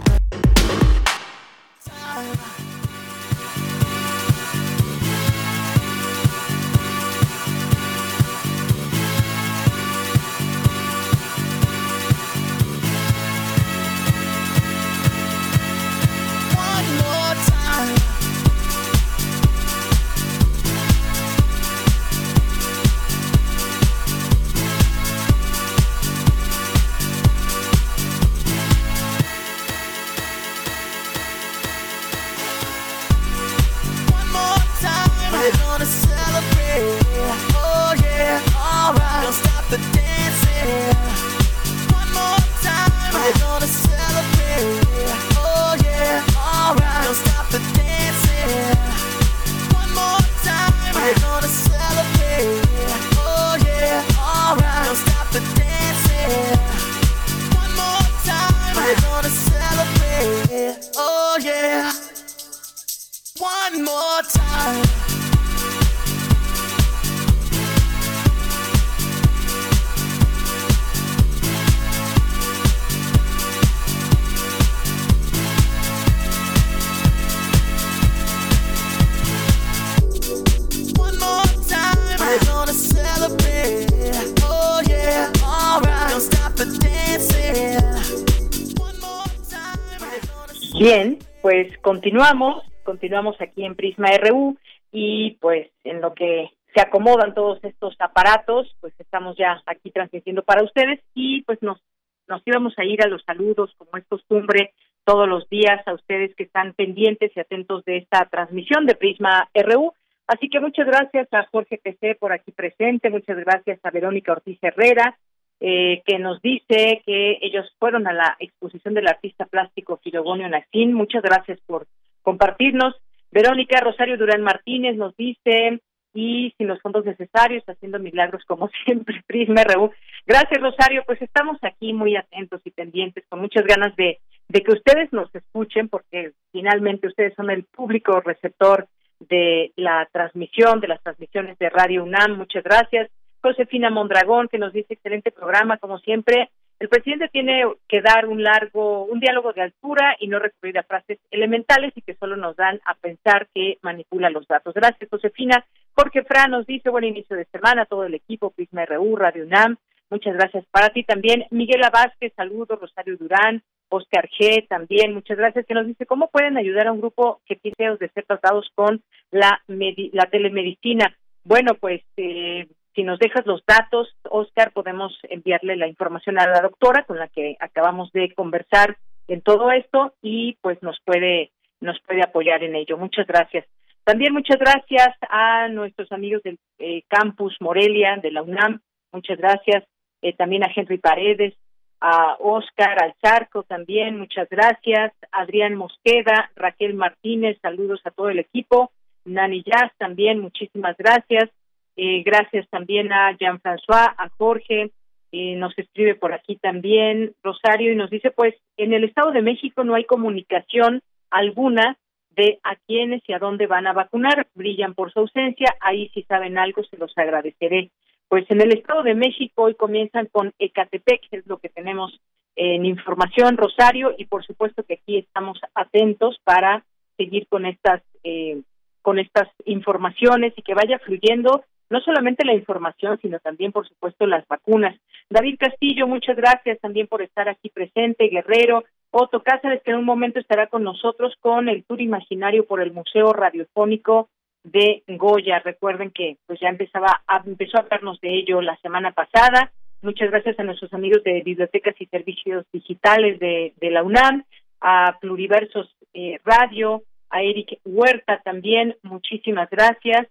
Continuamos, continuamos aquí en Prisma RU y pues en lo que se acomodan todos estos aparatos, pues estamos ya aquí transmitiendo para ustedes y pues nos nos íbamos a ir a los saludos como es costumbre todos los días a ustedes que están pendientes y atentos de esta transmisión de Prisma RU. Así que muchas gracias a Jorge PC por aquí presente, muchas gracias a Verónica Ortiz Herrera, eh, que nos dice que ellos fueron a la exposición del artista plástico Filogonio Nacín. Muchas gracias por compartirnos. Verónica Rosario Durán Martínez nos dice, y sin los fondos necesarios, haciendo milagros como siempre, Prisma RU. Gracias, Rosario. Pues estamos aquí muy atentos y pendientes, con muchas ganas de, de que ustedes nos escuchen, porque finalmente ustedes son el público receptor de la transmisión, de las transmisiones de Radio UNAM. Muchas gracias. Josefina Mondragón, que nos dice excelente programa, como siempre. El presidente tiene que dar un largo, un diálogo de altura y no recurrir a frases elementales y que solo nos dan a pensar que manipula los datos. Gracias, Josefina. Jorge Fran nos dice buen inicio de semana, todo el equipo, Prisma RU, Radio UNAM. Muchas gracias para ti también. Miguel Vázquez, saludos. Rosario Durán, Oscar G, también, muchas gracias, que nos dice cómo pueden ayudar a un grupo que tiene de ser tratados con la, la telemedicina. Bueno, pues eh, si nos dejas los datos, Oscar, podemos enviarle la información a la doctora con la que acabamos de conversar en todo esto y pues nos puede nos puede apoyar en ello. Muchas gracias. También muchas gracias a nuestros amigos del eh, campus Morelia de la UNAM. Muchas gracias. Eh, también a Henry Paredes, a Oscar Alzarco también, muchas gracias. Adrián Mosqueda, Raquel Martínez, saludos a todo el equipo. Nani Jazz también, muchísimas gracias. Eh, gracias también a Jean-François, a Jorge, eh, nos escribe por aquí también Rosario y nos dice, pues en el Estado de México no hay comunicación alguna de a quiénes y a dónde van a vacunar, brillan por su ausencia, ahí si saben algo se los agradeceré. Pues en el Estado de México hoy comienzan con Ecatepec, es lo que tenemos en información, Rosario, y por supuesto que aquí estamos atentos para seguir con estas eh, con estas informaciones y que vaya fluyendo no solamente la información, sino también, por supuesto, las vacunas. David Castillo, muchas gracias también por estar aquí presente, Guerrero. Otto Cáceres, que en un momento estará con nosotros con el tour imaginario por el Museo Radiofónico de Goya. Recuerden que pues ya empezaba a, empezó a hablarnos de ello la semana pasada. Muchas gracias a nuestros amigos de Bibliotecas y Servicios Digitales de, de la UNAM, a Pluriversos eh, Radio, a Eric Huerta también, muchísimas gracias.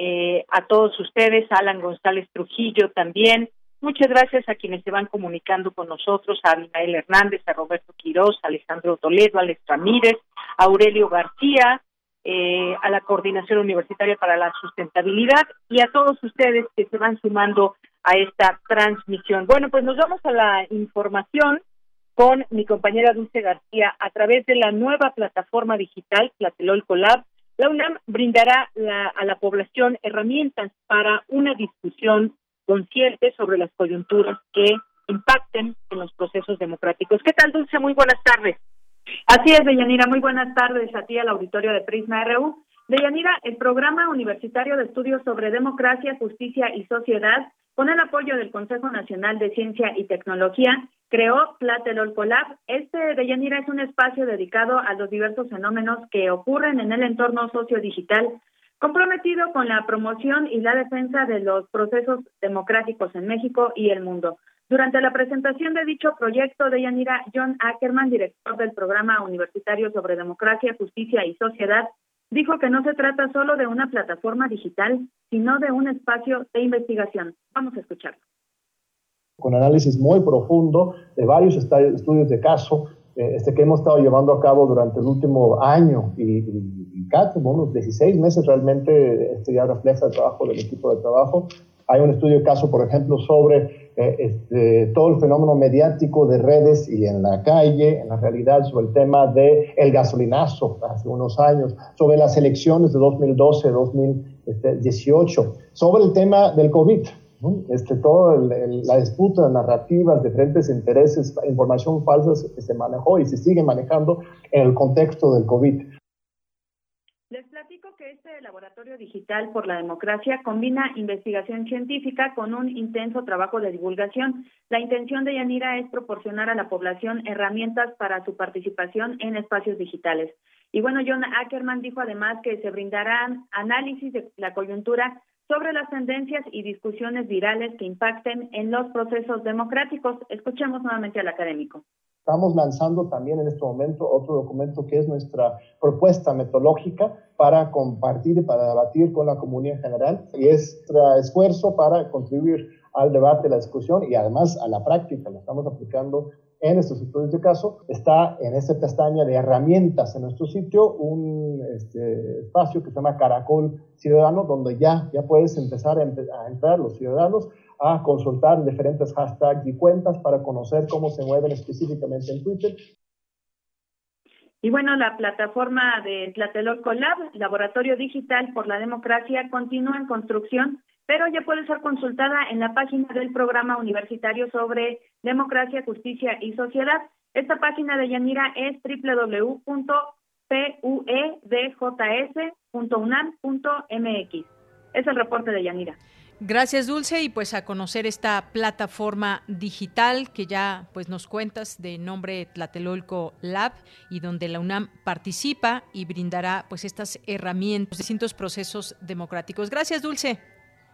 Eh, a todos ustedes, a Alan González Trujillo también. Muchas gracias a quienes se van comunicando con nosotros, a Abimael Hernández, a Roberto Quirós, a Alejandro Toledo, a Alex Ramírez, a Aurelio García, eh, a la Coordinación Universitaria para la Sustentabilidad y a todos ustedes que se van sumando a esta transmisión. Bueno, pues nos vamos a la información con mi compañera Dulce García a través de la nueva plataforma digital Tlatelolco Lab. La UNAM brindará a la población herramientas para una discusión consciente sobre las coyunturas que impacten en los procesos democráticos. ¿Qué tal, Dulce? Muy buenas tardes. Así es, Deyanira. Muy buenas tardes a ti, al auditorio de Prisma RU. Deyanira, el Programa Universitario de Estudios sobre Democracia, Justicia y Sociedad, con el apoyo del Consejo Nacional de Ciencia y Tecnología, creó Tlatelolco Lab. Este, Deyanira, es un espacio dedicado a los diversos fenómenos que ocurren en el entorno sociodigital, comprometido con la promoción y la defensa de los procesos democráticos en México y el mundo. Durante la presentación de dicho proyecto de Yanira, John Ackerman, director del Programa Universitario sobre Democracia, Justicia y Sociedad, dijo que no se trata solo de una plataforma digital, sino de un espacio de investigación. Vamos a escucharlo. Con análisis muy profundo de varios estudios de caso eh, este, que hemos estado llevando a cabo durante el último año y, y, casi unos 16 meses realmente, esto ya refleja el trabajo del equipo de trabajo, hay un estudio de caso, por ejemplo, sobre eh, este, todo el fenómeno mediático de redes y en la calle, en la realidad, sobre el tema del el gasolinazo hace unos años, sobre las elecciones de 2012, 2018, sobre el tema del COVID. Este, toda la disputa de narrativas, diferentes intereses, información falsa que se manejó y se sigue manejando en el contexto del COVID. Este laboratorio digital por la democracia combina investigación científica con un intenso trabajo de divulgación. La intención de Yanira es proporcionar a la población herramientas para su participación en espacios digitales. Y bueno, John Ackerman dijo además que se brindarán análisis de la coyuntura sobre las tendencias y discusiones virales que impacten en los procesos democráticos. Escuchemos nuevamente al académico. Estamos lanzando también en este momento otro documento que es nuestra propuesta metodológica para compartir y para debatir con la comunidad en general y es nuestro esfuerzo para contribuir al debate, la discusión y además a la práctica. Lo estamos aplicando en estos estudios de caso. Está en esta pestaña de herramientas en nuestro sitio un este, espacio que se llama Caracol Ciudadano, donde ya, ya puedes empezar a, a entrar los ciudadanos a consultar diferentes hashtags y cuentas para conocer cómo se mueven específicamente en Twitter. Y bueno, la plataforma de Tlatelolco Lab, Laboratorio Digital por la Democracia, continúa en construcción, pero ya puede ser consultada en la página del Programa Universitario sobre Democracia, Justicia y Sociedad. Esta página de Yanira es www.puedjs.unam.mx. Es el reporte de Yanira. Gracias Dulce y pues a conocer esta plataforma digital que ya pues nos cuentas de nombre Tlatelolco Lab y donde la UNAM participa y brindará pues estas herramientas, distintos procesos democráticos. Gracias Dulce.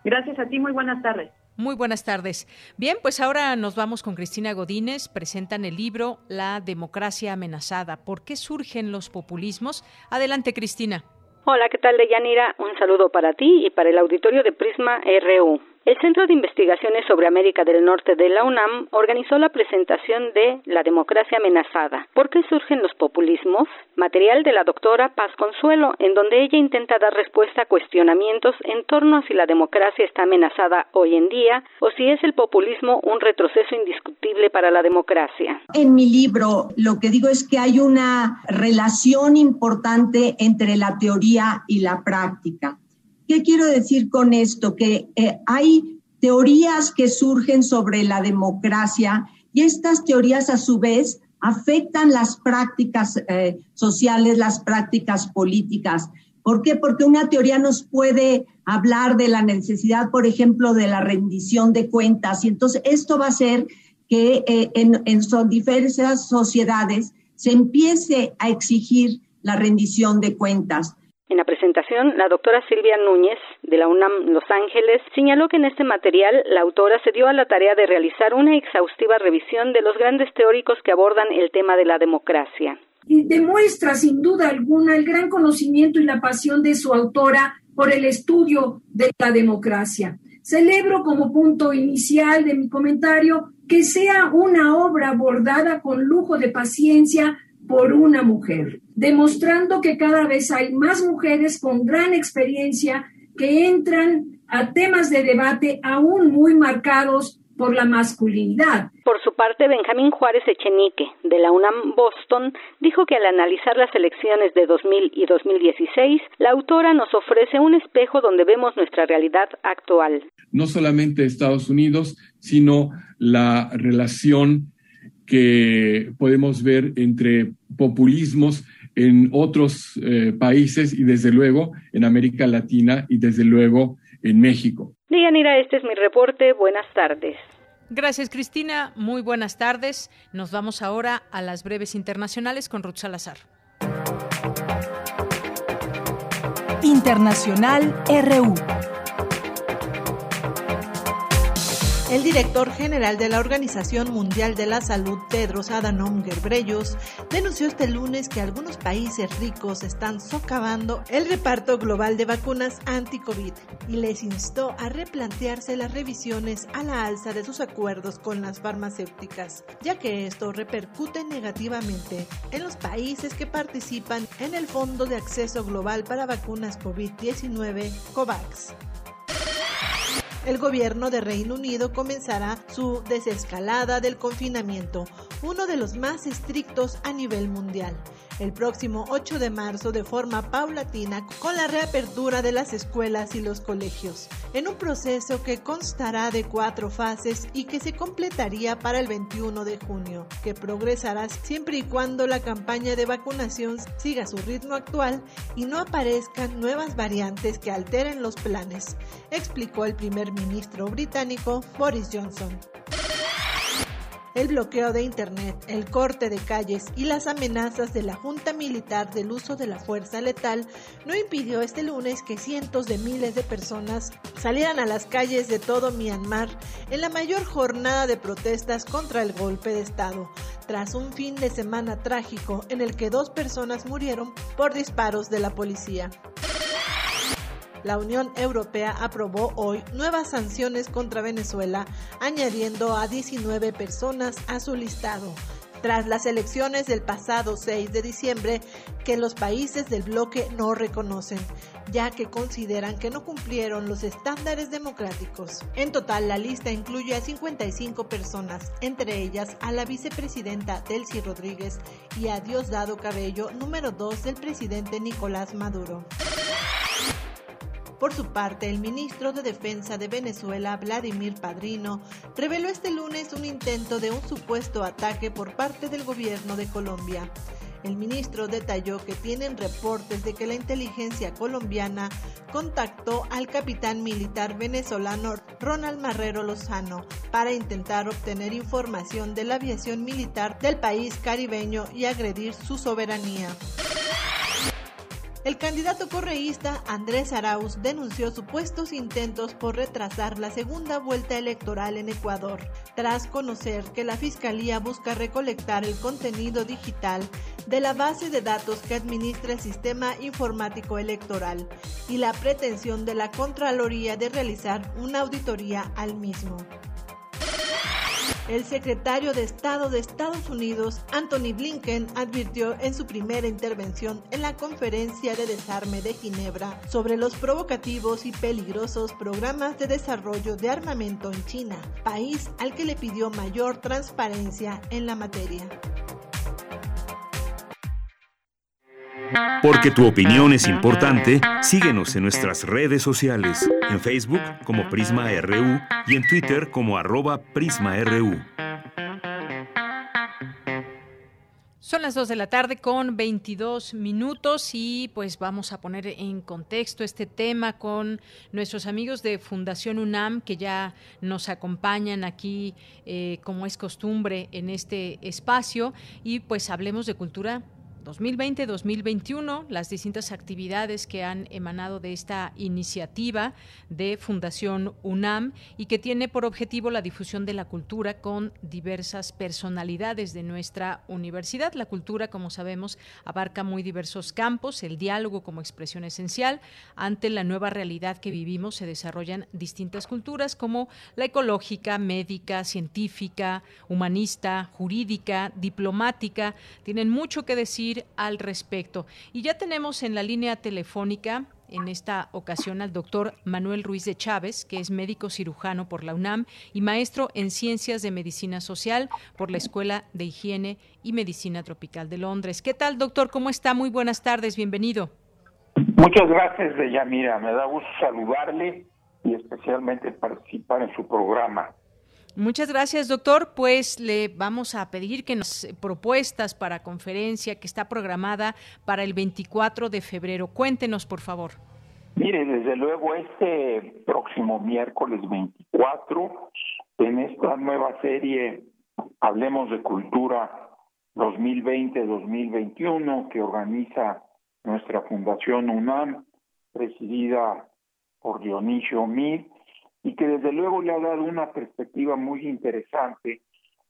Gracias a ti, muy buenas tardes. Muy buenas tardes. Bien, pues ahora nos vamos con Cristina Godínez. Presentan el libro La democracia amenazada. ¿Por qué surgen los populismos? Adelante, Cristina. Hola, ¿qué tal, Deyanira? Un saludo para ti y para el auditorio de Prisma RU. El Centro de Investigaciones sobre América del Norte de la UNAM organizó la presentación de La democracia amenazada. ¿Por qué surgen los populismos? Material de la doctora Paz Consuelo, en donde ella intenta dar respuesta a cuestionamientos en torno a si la democracia está amenazada hoy en día o si es el populismo un retroceso indiscutible para la democracia. En mi libro lo que digo es que hay una relación importante entre la teoría y la práctica. ¿Qué quiero decir con esto? Que eh, hay teorías que surgen sobre la democracia y estas teorías a su vez afectan las prácticas eh, sociales, las prácticas políticas. ¿Por qué? Porque una teoría nos puede hablar de la necesidad, por ejemplo, de la rendición de cuentas. Y entonces esto va a hacer que eh, en, en diversas sociedades se empiece a exigir la rendición de cuentas. En la presentación, la doctora Silvia Núñez, de la UNAM Los Ángeles, señaló que en este material la autora se dio a la tarea de realizar una exhaustiva revisión de los grandes teóricos que abordan el tema de la democracia. Y demuestra sin duda alguna el gran conocimiento y la pasión de su autora por el estudio de la democracia. Celebro como punto inicial de mi comentario que sea una obra abordada con lujo de paciencia por una mujer, demostrando que cada vez hay más mujeres con gran experiencia que entran a temas de debate aún muy marcados por la masculinidad. Por su parte, Benjamín Juárez Echenique, de la UNAM Boston, dijo que al analizar las elecciones de 2000 y 2016, la autora nos ofrece un espejo donde vemos nuestra realidad actual. No solamente Estados Unidos, sino la relación que podemos ver entre populismos en otros eh, países y desde luego en América Latina y desde luego en México. Dianira, este es mi reporte. Buenas tardes. Gracias, Cristina. Muy buenas tardes. Nos vamos ahora a las breves internacionales con Ruth Salazar. Internacional RU. El director general de la Organización Mundial de la Salud, Tedros Adhanom Ghebreyesus, denunció este lunes que algunos países ricos están socavando el reparto global de vacunas anti-COVID y les instó a replantearse las revisiones a la alza de sus acuerdos con las farmacéuticas, ya que esto repercute negativamente en los países que participan en el Fondo de Acceso Global para Vacunas COVID-19, COVAX el gobierno de Reino Unido comenzará su desescalada del confinamiento, uno de los más estrictos a nivel mundial el próximo 8 de marzo de forma paulatina con la reapertura de las escuelas y los colegios, en un proceso que constará de cuatro fases y que se completaría para el 21 de junio, que progresará siempre y cuando la campaña de vacunación siga su ritmo actual y no aparezcan nuevas variantes que alteren los planes, explicó el primer ministro británico Boris Johnson el bloqueo de Internet, el corte de calles y las amenazas de la Junta Militar del uso de la fuerza letal no impidió este lunes que cientos de miles de personas salieran a las calles de todo Myanmar en la mayor jornada de protestas contra el golpe de Estado, tras un fin de semana trágico en el que dos personas murieron por disparos de la policía. La Unión Europea aprobó hoy nuevas sanciones contra Venezuela, añadiendo a 19 personas a su listado tras las elecciones del pasado 6 de diciembre que los países del bloque no reconocen, ya que consideran que no cumplieron los estándares democráticos. En total, la lista incluye a 55 personas, entre ellas a la vicepresidenta Delcy Rodríguez y a Diosdado Cabello, número 2 del presidente Nicolás Maduro. Por su parte, el ministro de Defensa de Venezuela, Vladimir Padrino, reveló este lunes un intento de un supuesto ataque por parte del gobierno de Colombia. El ministro detalló que tienen reportes de que la inteligencia colombiana contactó al capitán militar venezolano Ronald Marrero Lozano para intentar obtener información de la aviación militar del país caribeño y agredir su soberanía. El candidato correísta Andrés Arauz denunció supuestos intentos por retrasar la segunda vuelta electoral en Ecuador, tras conocer que la Fiscalía busca recolectar el contenido digital de la base de datos que administra el sistema informático electoral y la pretensión de la Contraloría de realizar una auditoría al mismo. El secretario de Estado de Estados Unidos, Anthony Blinken, advirtió en su primera intervención en la conferencia de desarme de Ginebra sobre los provocativos y peligrosos programas de desarrollo de armamento en China, país al que le pidió mayor transparencia en la materia. Porque tu opinión es importante, síguenos en nuestras redes sociales, en Facebook como Prisma RU y en Twitter como arroba PrismaRU. Son las 2 de la tarde con 22 minutos y pues vamos a poner en contexto este tema con nuestros amigos de Fundación UNAM que ya nos acompañan aquí eh, como es costumbre en este espacio y pues hablemos de cultura 2020-2021, las distintas actividades que han emanado de esta iniciativa de Fundación UNAM y que tiene por objetivo la difusión de la cultura con diversas personalidades de nuestra universidad. La cultura, como sabemos, abarca muy diversos campos, el diálogo como expresión esencial. Ante la nueva realidad que vivimos se desarrollan distintas culturas como la ecológica, médica, científica, humanista, jurídica, diplomática. Tienen mucho que decir al respecto. Y ya tenemos en la línea telefónica en esta ocasión al doctor Manuel Ruiz de Chávez, que es médico cirujano por la UNAM y maestro en Ciencias de Medicina Social por la Escuela de Higiene y Medicina Tropical de Londres. ¿Qué tal, doctor? ¿Cómo está? Muy buenas tardes, bienvenido. Muchas gracias, Deyanira. Me da gusto saludarle y especialmente participar en su programa. Muchas gracias, doctor. Pues le vamos a pedir que nos propuestas para conferencia que está programada para el 24 de febrero. Cuéntenos, por favor. Mire, desde luego este próximo miércoles 24, en esta nueva serie Hablemos de Cultura 2020-2021 que organiza nuestra Fundación UNAM, presidida por Dionisio Mir, y que desde luego le ha dado una perspectiva muy interesante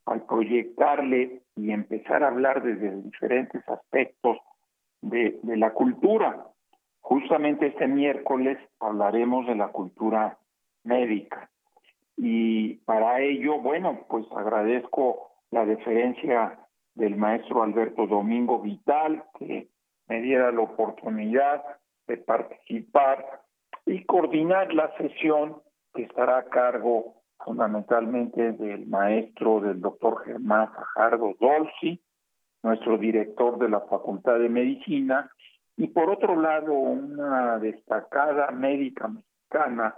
al proyectarle y empezar a hablar desde diferentes aspectos de, de la cultura. Justamente este miércoles hablaremos de la cultura médica. Y para ello, bueno, pues agradezco la deferencia del maestro Alberto Domingo Vital, que me diera la oportunidad de participar y coordinar la sesión que estará a cargo fundamentalmente del maestro del doctor Germán Fajardo Dolci, nuestro director de la Facultad de Medicina, y por otro lado una destacada médica mexicana,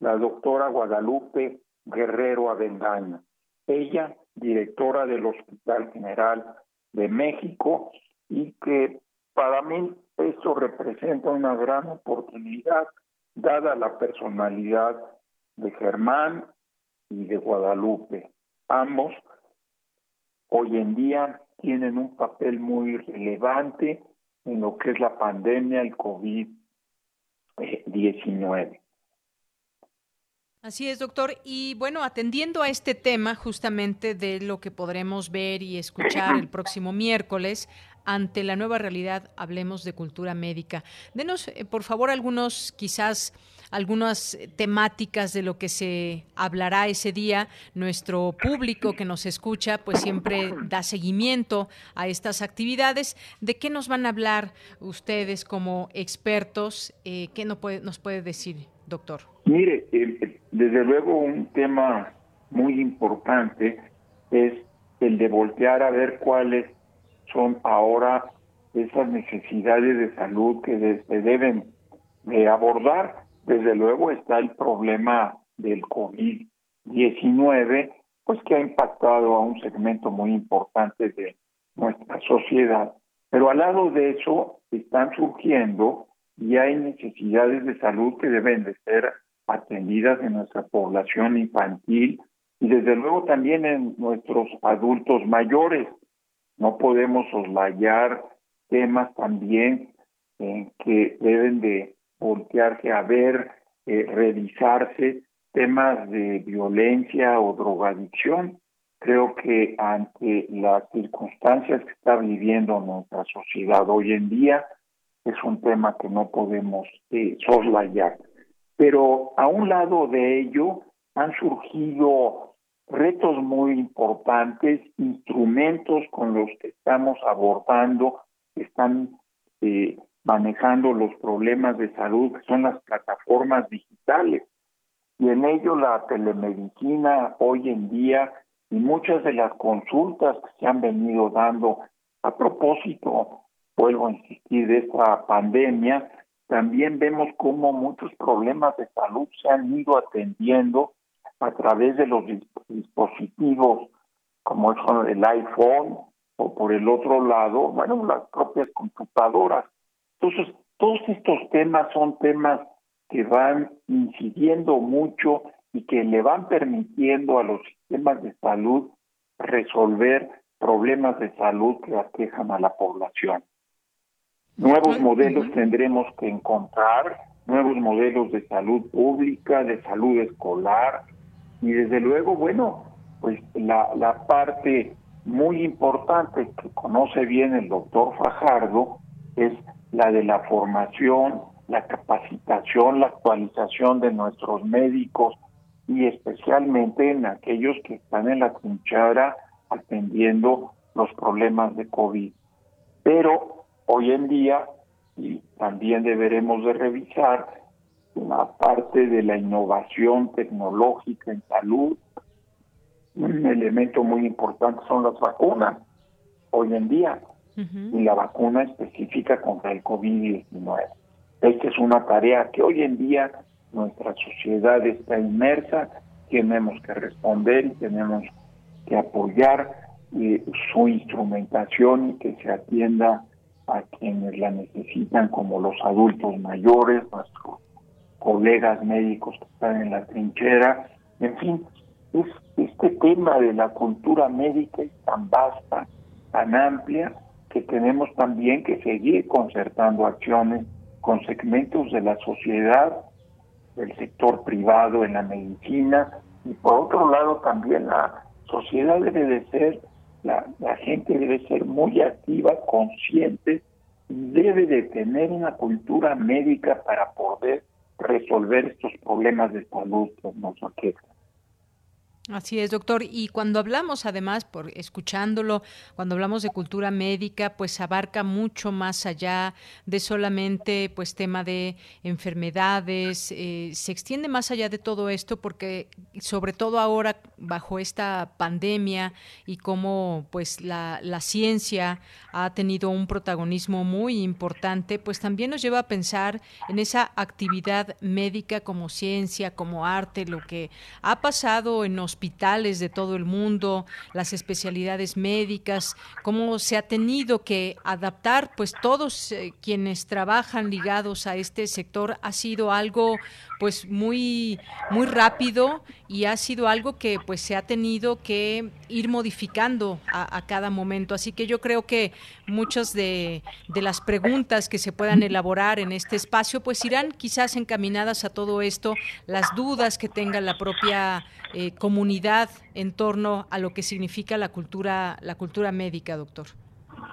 la doctora Guadalupe Guerrero Avendaño. Ella, directora del Hospital General de México, y que para mí eso representa una gran oportunidad, dada la personalidad de Germán y de Guadalupe. Ambos hoy en día tienen un papel muy relevante en lo que es la pandemia, el COVID-19. Así es, doctor. Y bueno, atendiendo a este tema justamente de lo que podremos ver y escuchar el próximo miércoles, ante la nueva realidad, hablemos de cultura médica. Denos, eh, por favor, algunos quizás algunas temáticas de lo que se hablará ese día. Nuestro público que nos escucha, pues siempre da seguimiento a estas actividades. ¿De qué nos van a hablar ustedes como expertos? Eh, ¿Qué nos puede, nos puede decir, doctor? Mire, desde luego un tema muy importante es el de voltear a ver cuáles son ahora esas necesidades de salud que se deben de abordar desde luego está el problema del COVID-19, pues que ha impactado a un segmento muy importante de nuestra sociedad. Pero al lado de eso están surgiendo y hay necesidades de salud que deben de ser atendidas en nuestra población infantil y desde luego también en nuestros adultos mayores. No podemos soslayar temas también en que deben de voltearse a ver, eh, revisarse temas de violencia o drogadicción. Creo que ante las circunstancias que está viviendo nuestra sociedad hoy en día, es un tema que no podemos eh, soslayar. Pero a un lado de ello han surgido retos muy importantes, instrumentos con los que estamos abordando, están eh, manejando los problemas de salud, que son las plataformas digitales. Y en ello la telemedicina hoy en día y muchas de las consultas que se han venido dando a propósito, vuelvo a insistir, de esta pandemia, también vemos cómo muchos problemas de salud se han ido atendiendo a través de los dispositivos como son el iPhone o por el otro lado, bueno, las propias computadoras entonces, todos estos temas son temas que van incidiendo mucho y que le van permitiendo a los sistemas de salud resolver problemas de salud que aquejan a la población. Nuevos modelos tendremos que encontrar, nuevos modelos de salud pública, de salud escolar y desde luego, bueno, pues la, la parte muy importante que conoce bien el doctor Fajardo es la de la formación, la capacitación, la actualización de nuestros médicos y especialmente en aquellos que están en la trinchera atendiendo los problemas de COVID. Pero hoy en día, y también deberemos de revisar la parte de la innovación tecnológica en salud, un elemento muy importante son las vacunas hoy en día y la vacuna específica contra el COVID-19. Esta es una tarea que hoy en día nuestra sociedad está inmersa, tenemos que responder y tenemos que apoyar eh, su instrumentación y que se atienda a quienes la necesitan, como los adultos mayores, nuestros colegas médicos que están en la trinchera, en fin, es, este tema de la cultura médica es tan vasta, tan amplia, que tenemos también que seguir concertando acciones con segmentos de la sociedad, del sector privado en la medicina, y por otro lado también la sociedad debe de ser, la, la gente debe ser muy activa, consciente, debe de tener una cultura médica para poder resolver estos problemas de salud que nos aquejan. Así es, doctor. Y cuando hablamos, además, por escuchándolo, cuando hablamos de cultura médica, pues abarca mucho más allá de solamente, pues, tema de enfermedades. Eh, se extiende más allá de todo esto, porque sobre todo ahora bajo esta pandemia y cómo, pues, la, la ciencia ha tenido un protagonismo muy importante, pues también nos lleva a pensar en esa actividad médica como ciencia, como arte, lo que ha pasado en los hospitales de todo el mundo, las especialidades médicas, cómo se ha tenido que adaptar, pues todos eh, quienes trabajan ligados a este sector ha sido algo pues muy muy rápido y ha sido algo que pues se ha tenido que ir modificando a, cada momento. Así que yo creo que muchas de, de, las preguntas que se puedan elaborar en este espacio pues irán quizás encaminadas a todo esto, las dudas que tenga la propia eh, comunidad en torno a lo que significa la cultura la cultura médica, doctor.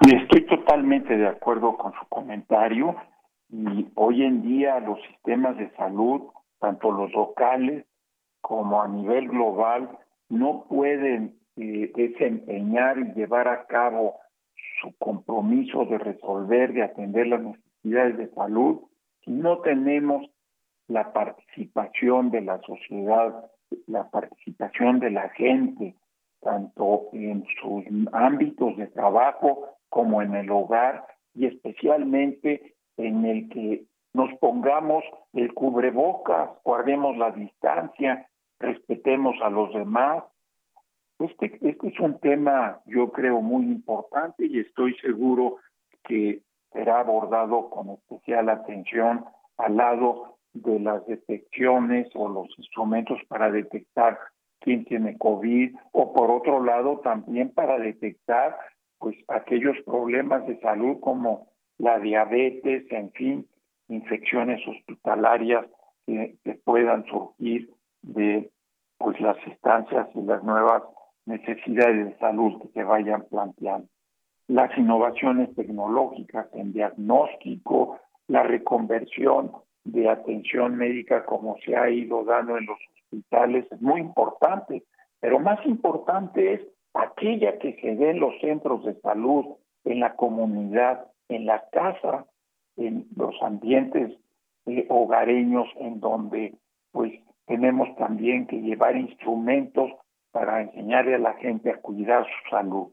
Estoy totalmente de acuerdo con su comentario y hoy en día los sistemas de salud, tanto los locales como a nivel global, no pueden eh, desempeñar y llevar a cabo su compromiso de resolver, de atender las necesidades de salud, si no tenemos la participación de la sociedad, la participación de la gente, tanto en sus ámbitos de trabajo como en el hogar y especialmente en el que nos pongamos el cubrebocas, guardemos la distancia, respetemos a los demás. Este, este es un tema, yo creo, muy importante y estoy seguro que será abordado con especial atención al lado de las detecciones o los instrumentos para detectar quién tiene COVID o por otro lado también para detectar pues aquellos problemas de salud como la diabetes, en fin, infecciones hospitalarias que, puedan surgir de pues las estancias y las nuevas necesidades de salud que se vayan planteando. Las innovaciones tecnológicas en diagnóstico, la reconversión de atención médica como se ha ido dando en los hospitales es muy importante, pero más importante es aquella que se ve en los centros de salud, en la comunidad, en la casa, en los ambientes eh, hogareños en donde pues tenemos también que llevar instrumentos para enseñarle a la gente a cuidar su salud.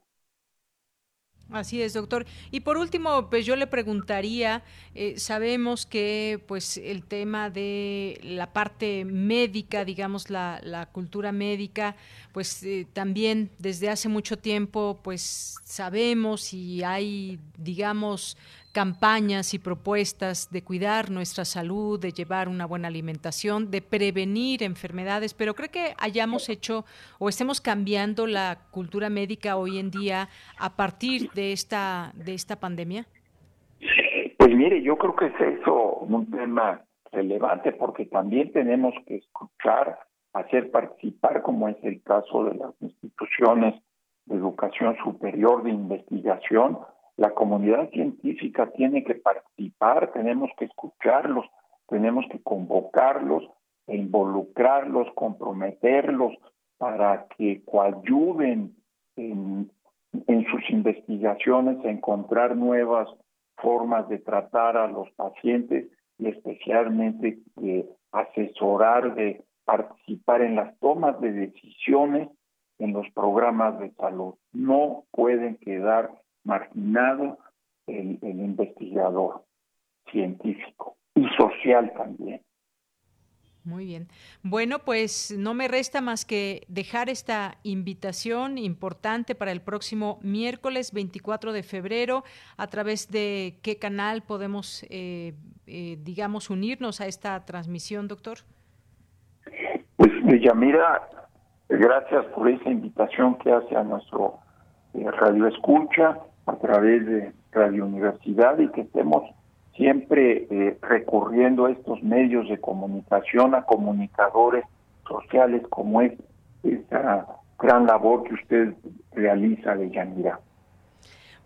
Así es, doctor. Y por último, pues yo le preguntaría, eh, sabemos que pues el tema de la parte médica, digamos la, cultura médica, pues eh, también desde hace mucho tiempo pues sabemos y hay, digamos, campañas y propuestas de cuidar nuestra salud, de llevar una buena alimentación, de prevenir enfermedades, pero creo que hayamos hecho o estemos cambiando la cultura médica hoy en día a partir de esta de esta pandemia. Pues mire, yo creo que es eso un tema relevante porque también tenemos que escuchar, hacer participar, como es el caso de las instituciones de educación superior, de investigación, la comunidad científica tiene que participar, tenemos que escucharlos, tenemos que convocarlos, e involucrarlos, comprometerlos para que coayuden en, sus investigaciones a encontrar nuevas formas de tratar a los pacientes y especialmente asesorar, de participar en las tomas de decisiones en los programas de salud. No pueden quedar marginado el, el investigador científico y social también. Muy bien. Bueno, pues no me resta más que dejar esta invitación importante para el próximo miércoles 24 de febrero. ¿A través de qué canal podemos, eh, eh, digamos, unirnos a esta transmisión, doctor? Pues, Yamira, gracias por esa invitación que hace a nuestro eh, Radio Escucha a través de Radio Universidad y que estemos siempre eh, recurriendo a estos medios de comunicación, a comunicadores sociales como es esa gran labor que usted realiza de Yanira.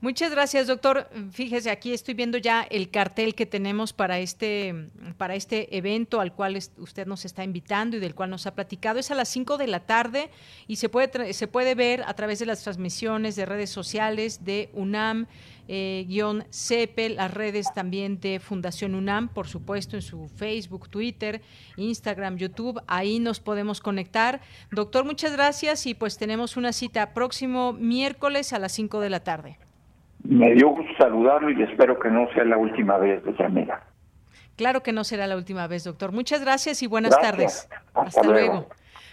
Muchas gracias, doctor. Fíjese, aquí estoy viendo ya el cartel que tenemos para este, para este evento al cual usted nos está invitando y del cual nos ha platicado. Es a las 5 de la tarde y se puede, se puede ver a través de las transmisiones de redes sociales de UNAM, eh, guion CEPE, las redes también de Fundación UNAM, por supuesto, en su Facebook, Twitter, Instagram, YouTube. Ahí nos podemos conectar. Doctor, muchas gracias y pues tenemos una cita próximo miércoles a las 5 de la tarde. Me dio gusto saludarlo y espero que no sea la última vez de manera. Claro que no será la última vez, doctor. Muchas gracias y buenas tardes. Hasta, luego.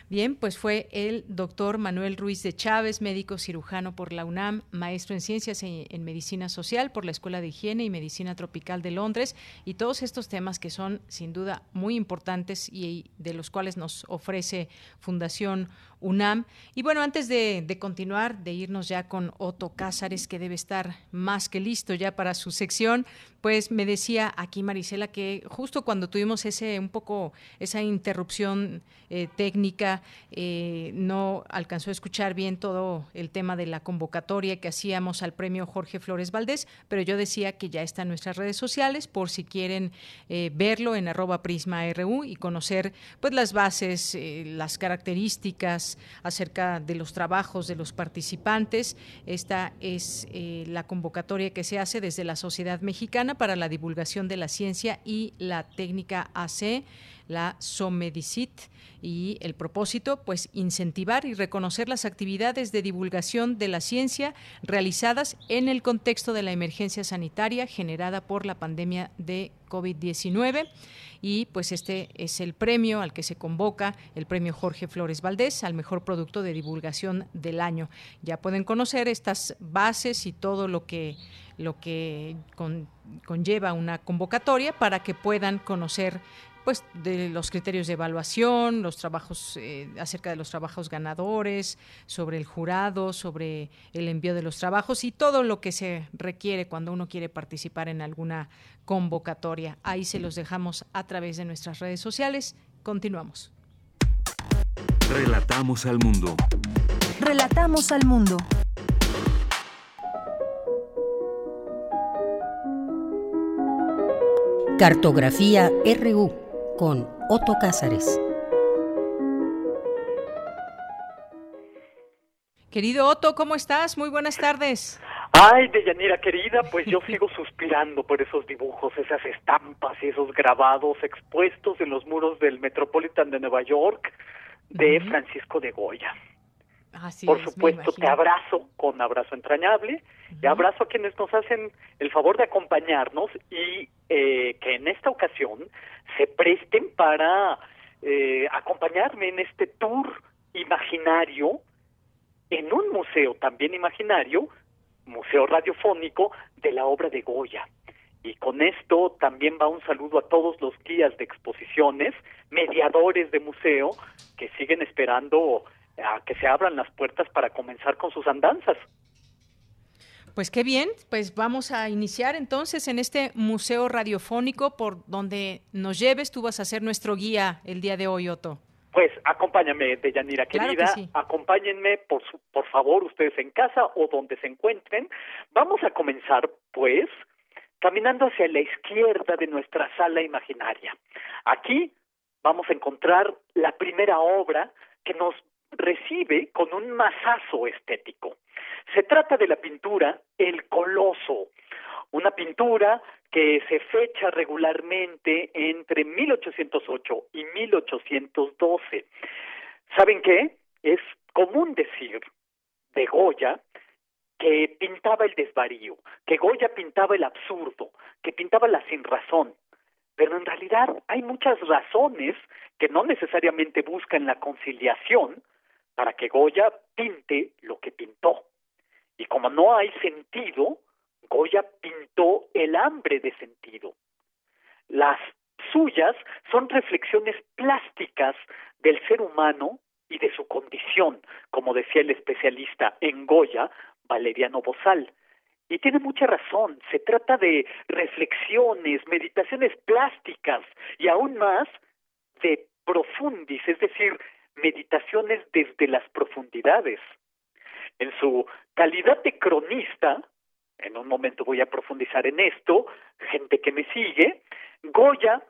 Bien, pues fue el doctor Manuel Ruiz de Chávez, médico cirujano por la UNAM, maestro en ciencias e en medicina social por la Escuela de Higiene y Medicina Tropical de Londres, y todos estos temas que son sin duda muy importantes y de los cuales nos ofrece Fundación UNAM. Y bueno, antes de, continuar, de irnos ya con Otto Cázares, que debe estar más que listo ya para su sección, pues me decía aquí Marisela que justo cuando tuvimos ese un poco esa interrupción eh, técnica, eh, no alcanzó a escuchar bien todo el tema de la convocatoria que hacíamos al premio Jorge Flores Valdés, pero yo decía que ya está en nuestras redes sociales por si quieren eh, verlo en arroba prisma RU y conocer pues las bases, las características, acerca de los trabajos de los participantes. Esta es eh, la convocatoria que se hace desde la Sociedad Mexicana para la Divulgación de la Ciencia y la Técnica AC, la SOMEDICIT y el propósito, pues, incentivar y reconocer las actividades de divulgación de la ciencia realizadas en el contexto de la emergencia sanitaria generada por la pandemia de COVID-19 y pues este es el premio al que se convoca, el premio Jorge Flores Valdés al mejor producto de divulgación del año. Ya pueden conocer estas bases y todo lo que lo que conlleva una convocatoria para que puedan conocer pues de los criterios de evaluación, los trabajos eh, acerca de los trabajos ganadores, sobre el jurado, sobre el envío de los trabajos y todo lo que se requiere cuando uno quiere participar en alguna convocatoria. Ahí se los dejamos a través de nuestras redes sociales. Continuamos. Relatamos al mundo. Relatamos al mundo. Cartografía RU con Otto Cázares. Querido Otto, ¿cómo estás? Muy buenas tardes. Ay, Deyanira querida, pues yo sigo suspirando por esos dibujos, esas estampas y esos grabados expuestos en los muros del Metropolitan de Nueva York de Francisco de Goya. Por supuesto, te abrazo con abrazo entrañable y abrazo a quienes nos hacen el favor de acompañarnos y eh, que en esta ocasión se presten para eh, acompañarme en este tour imaginario en un museo también imaginario, museo radiofónico de la obra de Goya. Y con esto también va un saludo a todos los guías de exposiciones, mediadores de museo, que siguen esperando a que se abran las puertas para comenzar con sus andanzas. Pues qué bien, pues vamos a iniciar entonces en este museo radiofónico por donde nos lleves, tú vas a ser nuestro guía el día de hoy, Otto. Pues acompáñame, Deyanira querida, acompáñenme por, por favor ustedes en casa o donde se encuentren. Vamos a comenzar pues caminando hacia la izquierda de nuestra sala imaginaria. Aquí vamos a encontrar la primera obra que nos recibe con un masazo estético. Se trata de la pintura El Coloso, una pintura que se fecha regularmente entre 1808 y 1812. ¿Saben qué? Es común decir de Goya que pintaba el desvarío, que Goya pintaba el absurdo, que pintaba la sin razón. Pero en realidad hay muchas razones que no necesariamente buscan la conciliación para que Goya pinte lo que pintó. Y como no hay sentido, Goya pintó el hambre de sentido. Las suyas son reflexiones plásticas del ser humano y de su condición, como decía el especialista en Goya, Valeriano Bozal. Y tiene mucha razón, se trata de reflexiones, meditaciones plásticas y aún más de profundis, es decir, meditaciones desde las profundidades. En su calidad de cronista, en un momento voy a profundizar en esto, gente que me sigue, Goya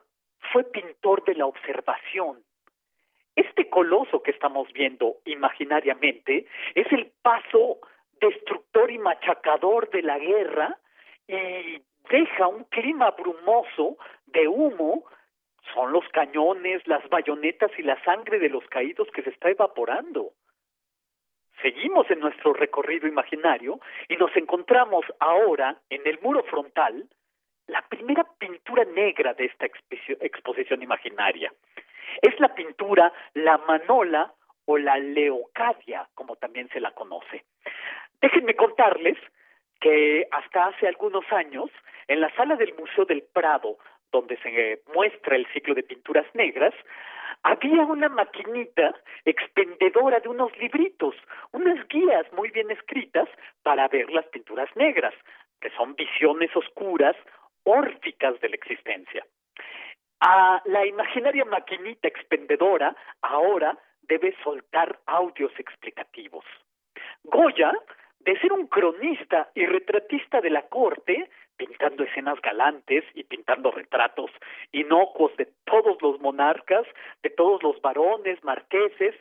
fue pintor de la observación. Este coloso que estamos viendo imaginariamente es el paso destructor y machacador de la guerra y deja un clima brumoso de humo son los cañones, las bayonetas y la sangre de los caídos que se está evaporando. Seguimos en nuestro recorrido imaginario y nos encontramos ahora en el muro frontal la primera pintura negra de esta exposición imaginaria. Es la pintura La Manola o la Leocadia, como también se la conoce. Déjenme contarles que hasta hace algunos años, en la sala del Museo del Prado, donde se muestra el ciclo de pinturas negras, había una maquinita expendedora de unos libritos, unas guías muy bien escritas para ver las pinturas negras, que son visiones oscuras, órficas de la existencia. La imaginaria maquinita expendedora ahora debe soltar audios explicativos. Goya, de ser un cronista y retratista de la corte, pintando escenas galantes y pintando retratos inocuos de todos los monarcas, de todos los varones, marqueses,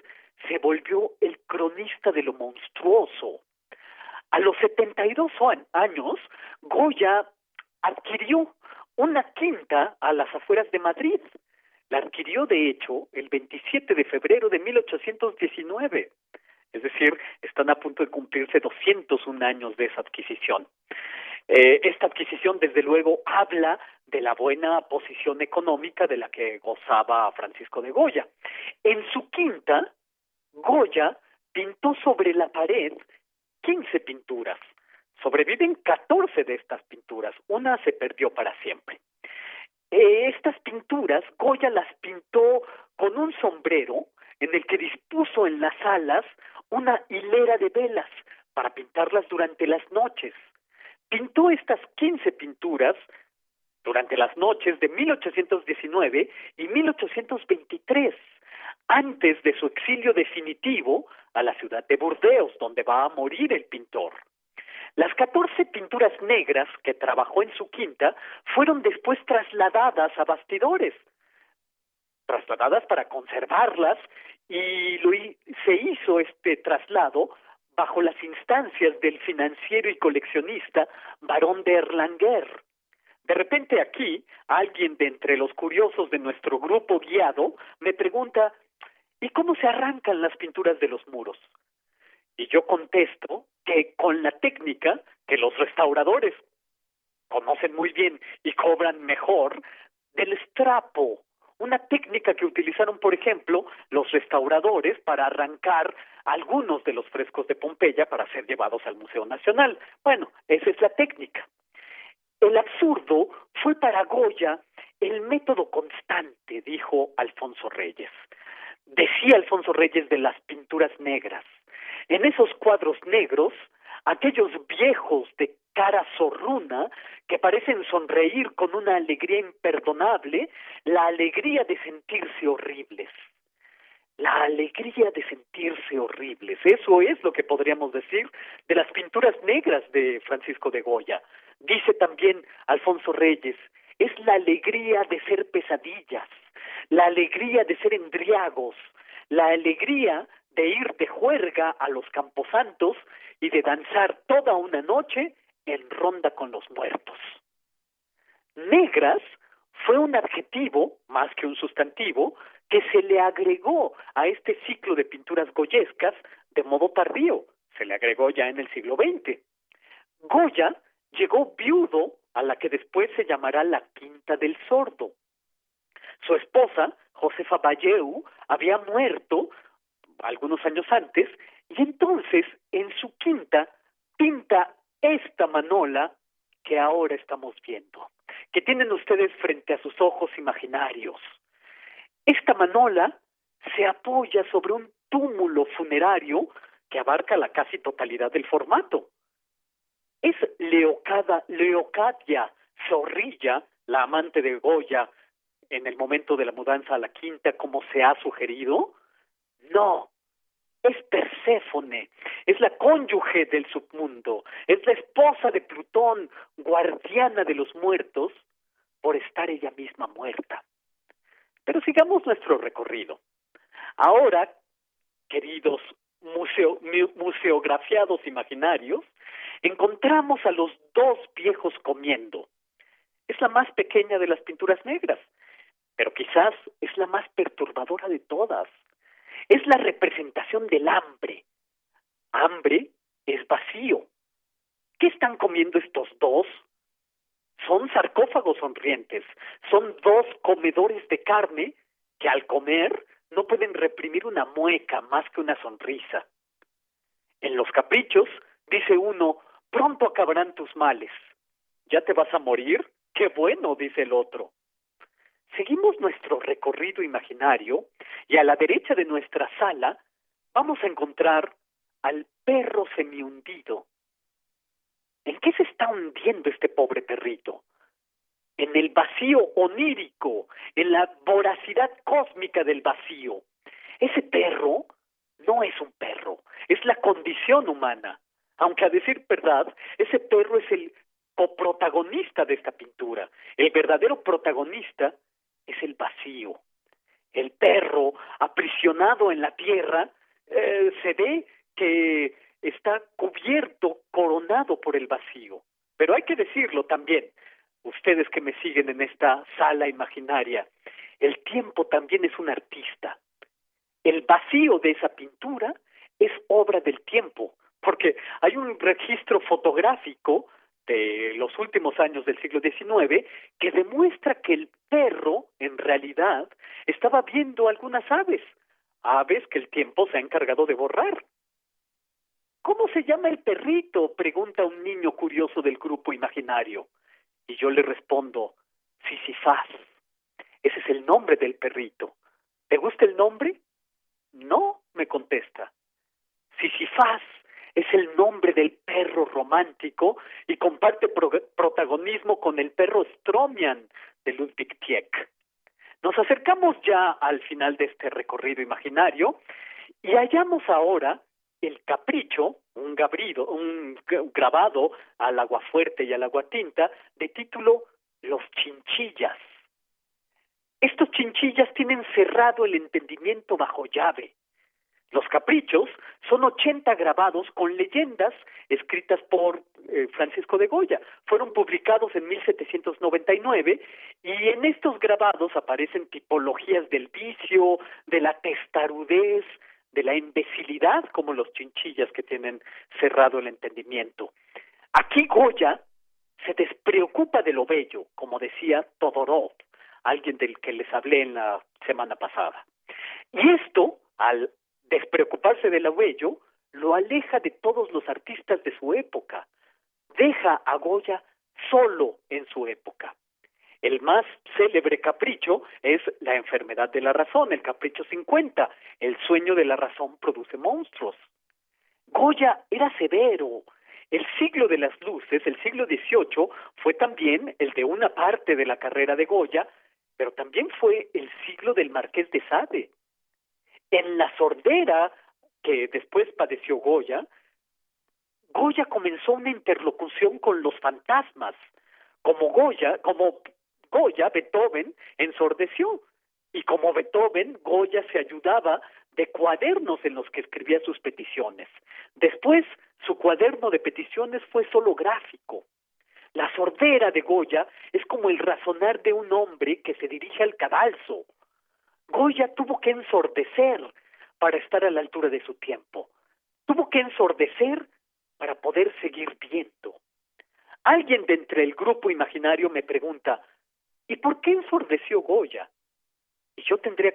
se volvió el cronista de lo monstruoso. A los 72 años, Goya adquirió una quinta a las afueras de Madrid. La adquirió, de hecho, el 27 de febrero de 1819. Es decir, están a punto de cumplirse 201 años de esa adquisición. Eh, esta adquisición, desde luego, habla de la buena posición económica de la que gozaba Francisco de Goya. En su quinta, Goya pintó sobre la pared 15 pinturas. Sobreviven 14 de estas pinturas, una se perdió para siempre. Eh, estas pinturas, Goya las pintó con un sombrero en el que dispuso en las alas una hilera de velas para pintarlas durante las noches. Pintó estas 15 pinturas durante las noches de 1819 y 1823, antes de su exilio definitivo a la ciudad de Burdeos, donde va a morir el pintor. Las 14 pinturas negras que trabajó en su quinta fueron después trasladadas a bastidores, trasladadas para conservarlas y se hizo este traslado bajo las instancias del financiero y coleccionista Barón de Erlanger. De repente aquí, alguien de entre los curiosos de nuestro grupo guiado me pregunta, ¿y cómo se arrancan las pinturas de los muros? Y yo contesto que con la técnica que los restauradores conocen muy bien y cobran mejor, del estrapo, una técnica que utilizaron, por ejemplo, los restauradores para arrancar algunos de los frescos de Pompeya para ser llevados al Museo Nacional. Bueno, esa es la técnica. El absurdo fue para Goya el método constante, dijo Alfonso Reyes. Decía Alfonso Reyes de las pinturas negras. En esos cuadros negros, aquellos viejos de cara zorruna que parecen sonreír con una alegría imperdonable, la alegría de sentirse horribles. La alegría de sentirse horribles. Eso es lo que podríamos decir de las pinturas negras de Francisco de Goya. Dice también Alfonso Reyes, es la alegría de ser pesadillas, la alegría de ser endriagos, la alegría de ir de juerga a los camposantos y de danzar toda una noche en ronda con los muertos. Negras fue un adjetivo, más que un sustantivo, que se le agregó a este ciclo de pinturas goyescas de modo tardío, se le agregó ya en el siglo XX. Goya llegó viudo a la que después se llamará la Quinta del Sordo. Su esposa, Josefa Valleu, había muerto algunos años antes y entonces en su quinta pinta esta manola que ahora estamos viendo, que tienen ustedes frente a sus ojos imaginarios. Esta manola se apoya sobre un túmulo funerario que abarca la casi totalidad del formato. ¿Es Leocada, Leocadia Zorrilla, la amante de Goya, en el momento de la mudanza a la quinta, como se ha sugerido? No, es Perséfone, es la cónyuge del submundo, es la esposa de Plutón, guardiana de los muertos, por estar ella misma muerta. Pero sigamos nuestro recorrido. Ahora, queridos museo, museografiados imaginarios, encontramos a los dos viejos comiendo. Es la más pequeña de las pinturas negras, pero quizás es la más perturbadora de todas. Es la representación del hambre. Hambre es vacío. ¿Qué están comiendo estos dos? Son sarcófagos sonrientes, son dos comedores de carne que al comer no pueden reprimir una mueca más que una sonrisa. En los caprichos, dice uno, pronto acabarán tus males. ¿Ya te vas a morir? Qué bueno, dice el otro. Seguimos nuestro recorrido imaginario y a la derecha de nuestra sala vamos a encontrar al perro semihundido. ¿En qué se está hundiendo este pobre perrito? En el vacío onírico, en la voracidad cósmica del vacío. Ese perro no es un perro, es la condición humana. Aunque a decir verdad, ese perro es el coprotagonista de esta pintura. El verdadero protagonista es el vacío. El perro, aprisionado en la tierra, eh, se ve que está cubierto, coronado por el vacío. Pero hay que decirlo también, ustedes que me siguen en esta sala imaginaria, el tiempo también es un artista. El vacío de esa pintura es obra del tiempo, porque hay un registro fotográfico de los últimos años del siglo XIX que demuestra que el perro, en realidad, estaba viendo algunas aves, aves que el tiempo se ha encargado de borrar. ¿Cómo se llama el perrito? pregunta un niño curioso del grupo imaginario. Y yo le respondo, Sisifaz. Ese es el nombre del perrito. ¿Te gusta el nombre? No, me contesta. Sisifaz es el nombre del perro romántico y comparte protagonismo con el perro Stromian de Ludwig Tieck. Nos acercamos ya al final de este recorrido imaginario y hallamos ahora el capricho, un gabrido, un grabado al agua fuerte y al agua tinta, de título Los chinchillas. Estos chinchillas tienen cerrado el entendimiento bajo llave. Los caprichos son 80 grabados con leyendas escritas por eh, Francisco de Goya. Fueron publicados en 1799 y en estos grabados aparecen tipologías del vicio, de la testarudez, de la imbecilidad, como los chinchillas que tienen cerrado el entendimiento. Aquí Goya se despreocupa de lo bello, como decía Todorov, alguien del que les hablé en la semana pasada. Y esto, al despreocuparse de lo lo aleja de todos los artistas de su época. Deja a Goya solo en su época. El más célebre capricho es la enfermedad de la razón, el capricho 50. El sueño de la razón produce monstruos. Goya era severo. El siglo de las luces, el siglo XVIII, fue también el de una parte de la carrera de Goya, pero también fue el siglo del Marqués de Sade. En la sordera que después padeció Goya, Goya comenzó una interlocución con los fantasmas. Como Goya, como Goya, Beethoven ensordeció. Y como Beethoven, Goya se ayudaba de cuadernos en los que escribía sus peticiones. Después, su cuaderno de peticiones fue solo gráfico. La sordera de Goya es como el razonar de un hombre que se dirige al cadalso. Goya tuvo que ensordecer para estar a la altura de su tiempo. Tuvo que ensordecer para poder seguir viendo. Alguien de entre el grupo imaginario me pregunta, ¿Y por qué ensordeció Goya? Y yo tendría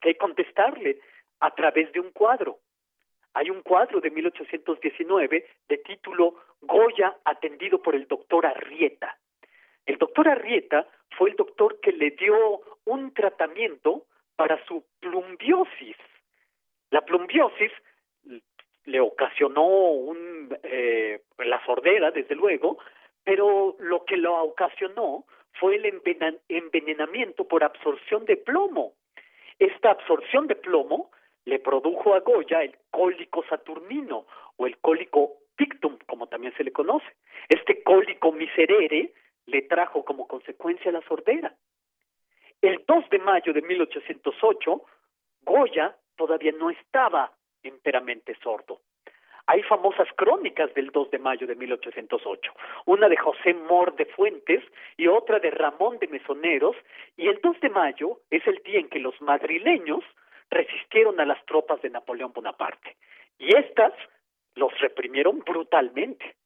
que contestarle a través de un cuadro. Hay un cuadro de 1819 de título Goya atendido por el doctor Arrieta. El doctor Arrieta fue el doctor que le dio un tratamiento para su plumbiosis. La plumbiosis le ocasionó un, eh, la sordera, desde luego, pero lo que lo ocasionó fue el envenenamiento por absorción de plomo. Esta absorción de plomo le produjo a Goya el cólico saturnino o el cólico pictum, como también se le conoce. Este cólico miserere le trajo como consecuencia la sordera. El 2 de mayo de 1808, Goya todavía no estaba enteramente sordo. Hay famosas crónicas del 2 de mayo de 1808, una de José Mor de Fuentes y otra de Ramón de Mesoneros, y el 2 de mayo es el día en que los madrileños resistieron a las tropas de Napoleón Bonaparte, y éstas los reprimieron brutalmente.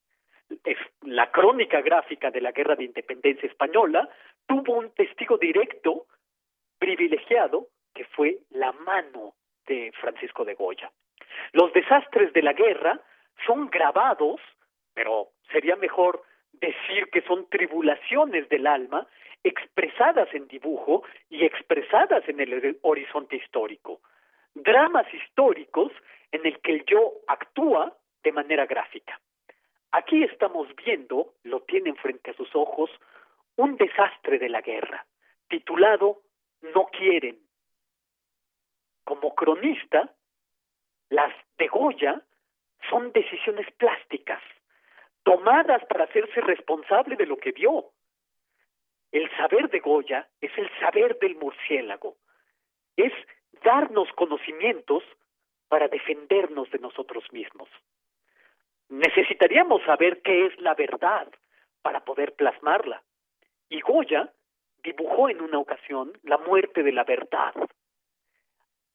La crónica gráfica de la Guerra de Independencia Española tuvo un testigo directo, privilegiado, que fue la mano de Francisco de Goya. Los desastres de la guerra son grabados, pero sería mejor decir que son tribulaciones del alma expresadas en dibujo y expresadas en el horizonte histórico. Dramas históricos en el que el yo actúa de manera gráfica. Aquí estamos viendo, lo tienen frente a sus ojos, un desastre de la guerra, titulado No quieren. Como cronista, las de Goya son decisiones plásticas, tomadas para hacerse responsable de lo que vio. El saber de Goya es el saber del murciélago, es darnos conocimientos para defendernos de nosotros mismos. Necesitaríamos saber qué es la verdad para poder plasmarla. Y Goya dibujó en una ocasión la muerte de la verdad.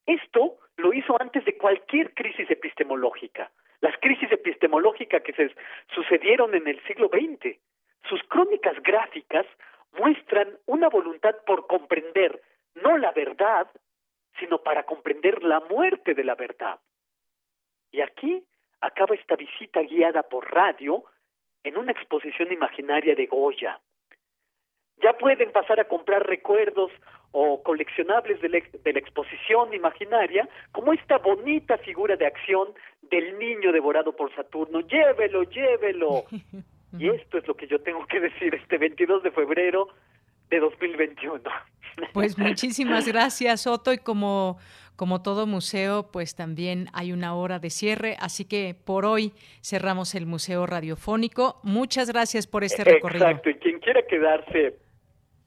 Esto lo hizo antes de cualquier crisis epistemológica. Las crisis epistemológicas que se sucedieron en el siglo XX. Sus crónicas gráficas muestran una voluntad por comprender no la verdad, sino para comprender la muerte de la verdad. Y aquí acaba esta visita guiada por radio en una exposición imaginaria de Goya. Ya pueden pasar a comprar recuerdos o coleccionables de la, exposición imaginaria, como esta bonita figura de acción del niño devorado por Saturno. Llévelo, llévelo. y esto es lo que yo tengo que decir este 22 de febrero de 2021. Pues muchísimas gracias, Otto, y como como todo museo, pues también hay una hora de cierre, así que por hoy cerramos el Museo Radiofónico. Muchas gracias por este recorrido. Exacto, y quien quiera quedarse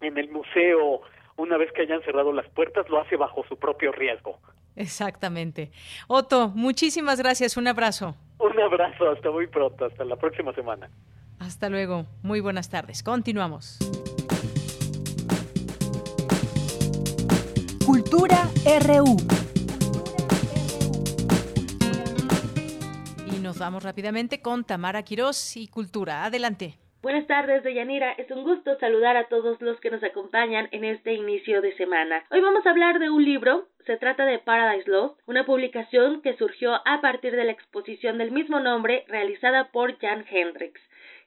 en el museo una vez que hayan cerrado las puertas, lo hace bajo su propio riesgo. Exactamente. Otto, muchísimas gracias. Un abrazo. Un abrazo. Hasta muy pronto. Hasta la próxima semana. Hasta luego. Muy buenas tardes. Continuamos. Cultura RU. Y nos vamos rápidamente con Tamara Quirós y Cultura. Adelante. Buenas tardes, Deyanira. Es un gusto saludar a todos los que nos acompañan en este inicio de semana. Hoy vamos a hablar de un libro Se trata de Paradise Lost, una publicación que surgió a partir de la exposición del mismo nombre realizada por Jan Hendricks.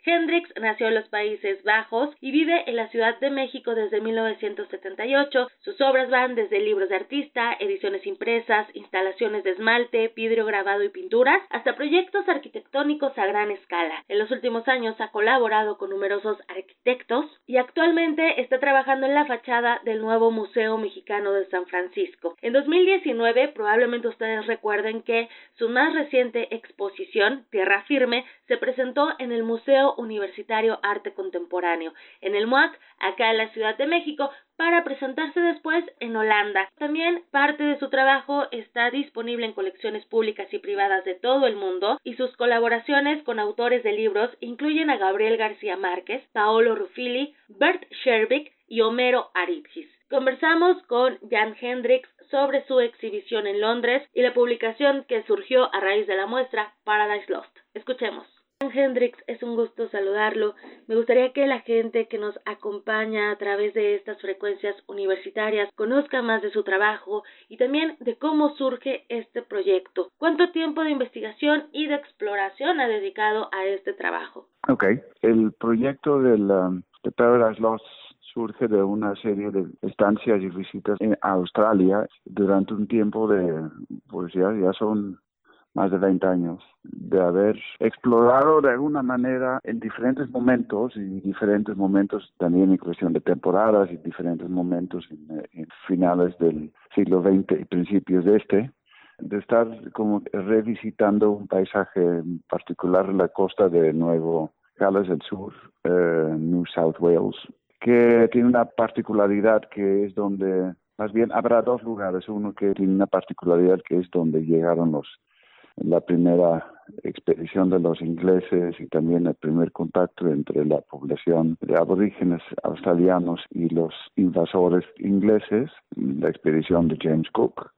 Hendrix nació en los Países Bajos y vive en la Ciudad de México desde 1978. Sus obras van desde libros de artista, ediciones impresas, instalaciones de esmalte, vidrio grabado y pinturas, hasta proyectos arquitectónicos a gran escala. En los últimos años ha colaborado con numerosos arquitectos y actualmente está trabajando en la fachada del nuevo Museo Mexicano de San Francisco. En 2019, probablemente ustedes recuerden que su más reciente exposición, Tierra Firme, se presentó en el Museo Universitario Arte Contemporáneo, en el MUAC, acá en la Ciudad de México, para presentarse después en Holanda. También parte de su trabajo está disponible en colecciones públicas y privadas de todo el mundo y sus colaboraciones con autores de libros incluyen a Gabriel García Márquez, Paolo Ruffili, Bert Sherbick y Homero Aripgis. Conversamos con Jan Hendricks sobre su exhibición en Londres y la publicación que surgió a raíz de la muestra Paradise Lost. Escuchemos. Hendrix, es un gusto saludarlo. Me gustaría que la gente que nos acompaña a través de estas frecuencias universitarias conozca más de su trabajo y también de cómo surge este proyecto. ¿Cuánto tiempo de investigación y de exploración ha dedicado a este trabajo? Ok, el proyecto de Paradise Lost surge de una serie de estancias y visitas en Australia durante un tiempo de, pues ya, ya son más de 20 años, de haber explorado de alguna manera en diferentes momentos y diferentes momentos también en cuestión de temporadas y diferentes momentos en, finales del siglo XX y principios de este, de estar como revisitando un paisaje en particular en la costa de Nuevo Gales del Sur, eh, New South Wales, que tiene una particularidad que es donde, más bien habrá dos lugares, uno que tiene una particularidad que es donde llegaron los la primera expedición de los ingleses y también el primer contacto entre la población de aborígenes australianos y los invasores ingleses, la expedición de James Cook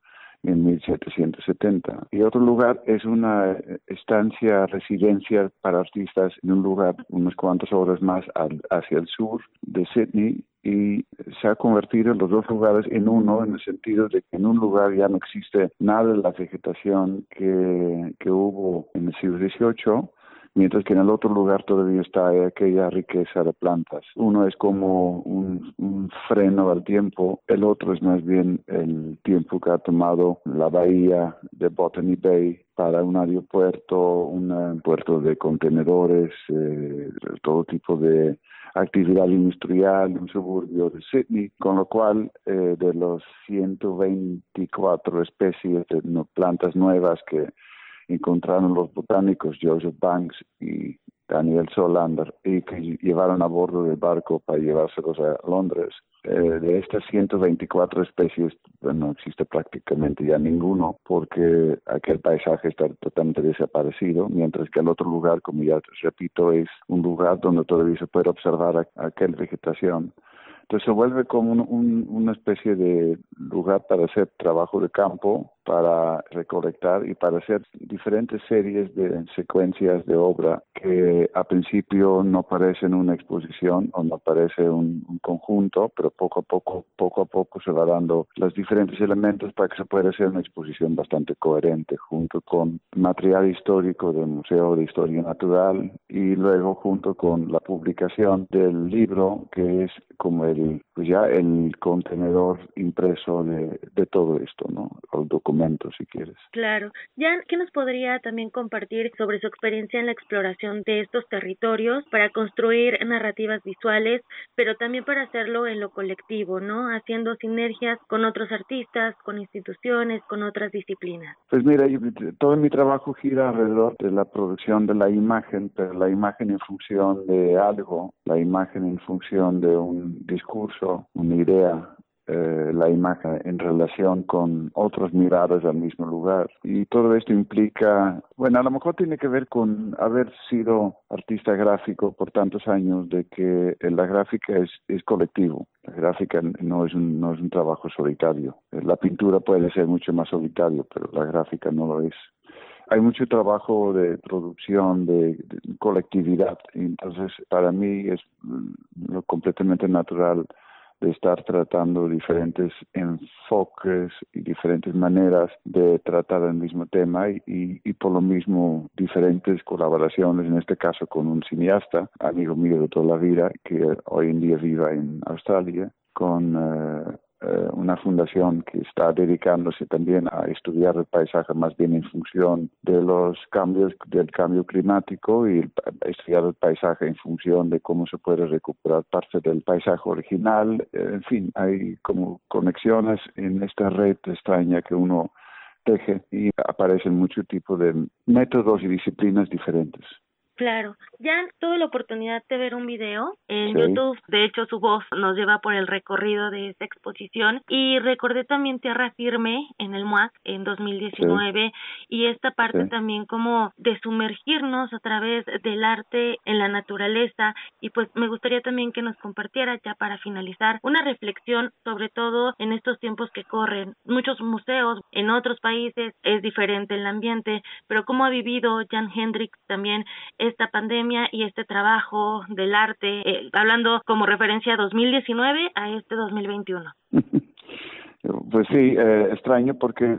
en 1770. Y otro lugar es una estancia, residencia para artistas en un lugar unas cuantas horas más hacia el sur de Sydney y se ha convertido los dos lugares en uno en el sentido de que en un lugar ya no existe nada de la vegetación que, que hubo en el siglo XVIII mientras que en el otro lugar todavía está aquella riqueza de plantas. Uno es como un, un, freno al tiempo, el otro es más bien el tiempo que ha tomado la bahía de Botany Bay para un aeropuerto, un puerto de contenedores, eh, todo tipo de actividad industrial, un suburbio de Sydney, con lo cual eh, de los 124 especies de plantas nuevas que encontraron los botánicos Joseph Banks y Daniel Solander y que llevaron a bordo del barco para llevárselos a Londres. Eh, de estas 124 especies no existe prácticamente ya ninguno porque aquel paisaje está totalmente desaparecido, mientras que el otro lugar, como ya repito, es un lugar donde todavía se puede observar aquella vegetación. Entonces se vuelve como una especie de lugar para hacer trabajo de campo para recolectar y para hacer diferentes series de secuencias de obra que a principio no parecen una exposición o no parece un, conjunto, pero poco a poco, poco a poco se va dando los diferentes elementos para que se pueda hacer una exposición bastante coherente junto con material histórico del Museo de Historia Natural y luego junto con la publicación del libro que es como el pues ya el contenedor impreso de, todo esto, ¿no? El si quieres. Claro. Jan, ¿qué nos podría también compartir sobre su experiencia en la exploración de estos territorios para construir narrativas visuales, pero también para hacerlo en lo colectivo, ¿no? Haciendo sinergias con otros artistas, con instituciones, con otras disciplinas. Pues mira, todo mi trabajo gira alrededor de la producción de la imagen, pero la imagen en función de algo, la imagen en función de un discurso, una idea, eh, la imagen en relación con otras miradas al mismo lugar. Y todo esto implica, bueno, a lo mejor tiene que ver con haber sido artista gráfico por tantos años, de que la gráfica es, es colectivo. La gráfica no es, un, no es un trabajo solitario. La pintura puede ser mucho más solitario, pero la gráfica no lo es hay mucho trabajo de producción, de, de, colectividad. Entonces, para mí es mm, lo completamente natural de estar tratando diferentes enfoques y diferentes maneras de tratar el mismo tema y, y, por lo mismo diferentes colaboraciones, en este caso con un cineasta, amigo mío de toda la vida, que hoy en día vive en Australia, con eh, eh, una fundación que está dedicándose también a estudiar el paisaje más bien en función de los cambios del cambio climático y estudiar el paisaje en función de cómo se puede recuperar parte del paisaje original. En fin, hay como conexiones en esta red extraña que uno teje y aparecen muchos tipos de métodos y disciplinas diferentes. Claro, ya tuve la oportunidad de ver un video en YouTube, de hecho su voz nos lleva por el recorrido de esta exposición. Y recordé también Tierra Firme en el MUAC en 2019 y esta parte también como de sumergirnos a través del arte en la naturaleza. Y pues me gustaría también que nos compartiera ya para finalizar una reflexión sobre todo en estos tiempos que corren. Muchos museos en otros países es diferente el ambiente, pero cómo ha vivido Jan Hendricks también esta pandemia y este trabajo del arte, eh, hablando como referencia 2019 a este 2021? Pues sí, eh, extraño porque,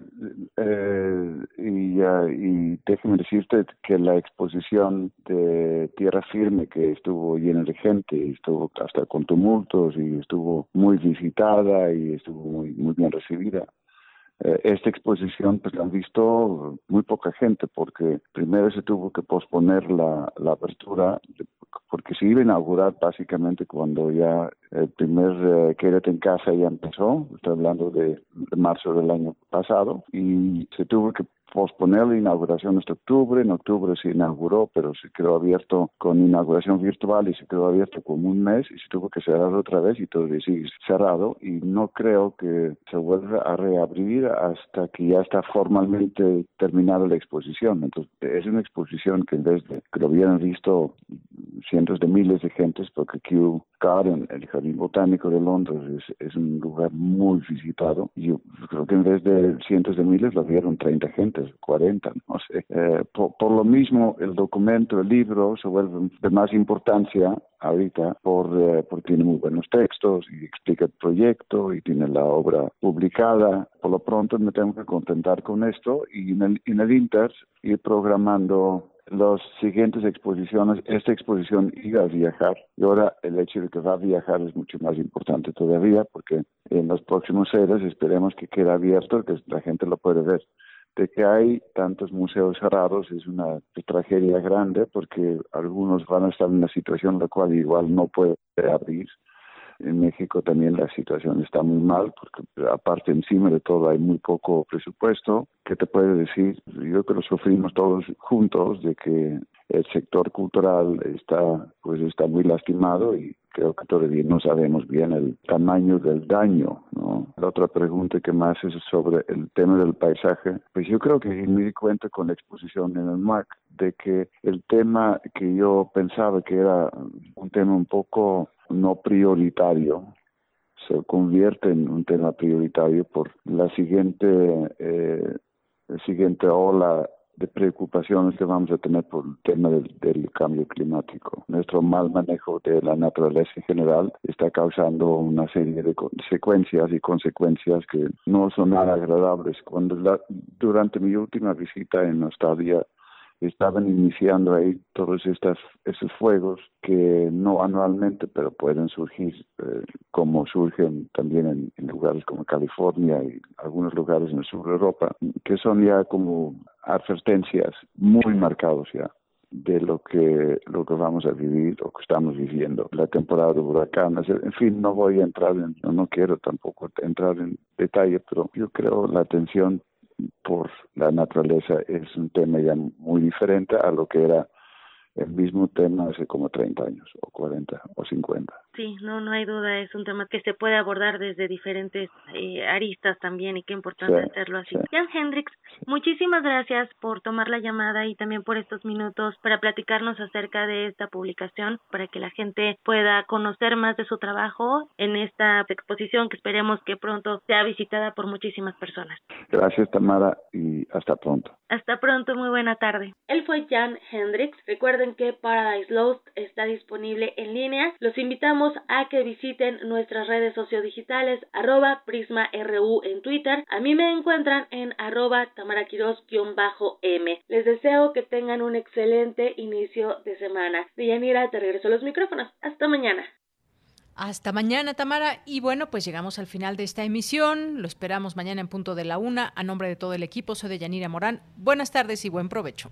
eh, y, y déjeme decirte que la exposición de Tierra Firme, que estuvo llena de gente, estuvo hasta con tumultos y estuvo muy visitada y estuvo muy, muy bien recibida, esta exposición pues la han visto muy poca gente porque primero se tuvo que posponer la, apertura porque se iba a inaugurar básicamente cuando ya el primer eh, Quédate en casa ya empezó, estoy hablando de marzo del año pasado. Y se tuvo que posponer la inauguración este octubre. En octubre se inauguró, pero se quedó abierto con inauguración virtual y se quedó abierto como un mes y se tuvo que cerrar otra vez y todavía sigue cerrado. Y no creo que se vuelva a reabrir hasta que ya está formalmente terminada la exposición. Entonces, es una exposición que en vez de que lo hubieran visto cientos de miles de gentes, porque Kew Garden, el Jardín Botánico de Londres, es, un lugar muy visitado. Yo creo que en vez de cientos de miles lo vieron 30 gentes 40, no sé. Eh, por, lo mismo, el documento, el libro, se vuelve de más importancia ahorita por, eh, porque tiene muy buenos textos y explica el proyecto y tiene la obra publicada. Por lo pronto me tengo que contentar con esto y en el, en el Inter ir programando las siguientes exposiciones, esta exposición iba a viajar y ahora el hecho de que va a viajar es mucho más importante todavía porque en los próximos seres esperemos que quede abierto, que la gente lo puede ver de que hay tantos museos cerrados es una tragedia grande porque algunos van a estar en una situación la cual igual no puede abrir. En México también la situación está muy mal porque aparte encima de todo hay muy poco presupuesto. ¿Qué te puede decir? Yo creo que lo sufrimos todos juntos de que el sector cultural está pues está muy lastimado y creo que todavía no sabemos bien el tamaño del daño. La otra pregunta que más es sobre el tema del paisaje, pues yo creo que me di cuenta con la exposición en el MAC de que el tema que yo pensaba que era un tema un poco no prioritario se convierte en un tema prioritario por la siguiente eh, siguiente ola de preocupaciones que vamos a tener por el tema del, cambio climático. Nuestro mal manejo de la naturaleza en general está causando una serie de consecuencias y consecuencias que no son nada agradables. Cuando durante mi última visita en Australia estaban iniciando ahí todos estas, esos fuegos que no anualmente, pero pueden surgir, eh, como surgen también en, en, lugares como California y algunos lugares en el sur de Europa, que son ya como advertencias muy marcados ya de lo que lo que vamos a vivir o que estamos viviendo. La temporada de huracanes en fin no voy a entrar en no, no quiero tampoco entrar en detalle pero yo creo la atención por la naturaleza es un tema ya muy diferente a lo que era el mismo tema hace como 30 años o 40 o 50. Sí, no, no hay duda, es un tema que se puede abordar desde diferentes eh, aristas también y qué importante hacerlo así. Jan Hendrix, muchísimas gracias por tomar la llamada y también por estos minutos para platicarnos acerca de esta publicación, para que la gente pueda conocer más de su trabajo en esta exposición que esperemos que pronto sea visitada por muchísimas personas. Gracias, Tamara, y hasta pronto. Hasta pronto, muy buena tarde. Él fue Jan Hendricks. Recuerden que Paradise Lost está disponible en línea. Los a que visiten nuestras redes sociodigitales, arroba PrismaRU en Twitter. A mí me encuentran en arroba tamaraquiros-m. Les deseo que tengan un excelente inicio de semana. Deyanira, te regreso los micrófonos. Hasta mañana. Hasta mañana, Tamara. Y bueno, pues llegamos al final de esta emisión. Lo esperamos mañana en punto de la una. A nombre de todo el equipo, soy de Yanira Morán. Buenas tardes y buen provecho.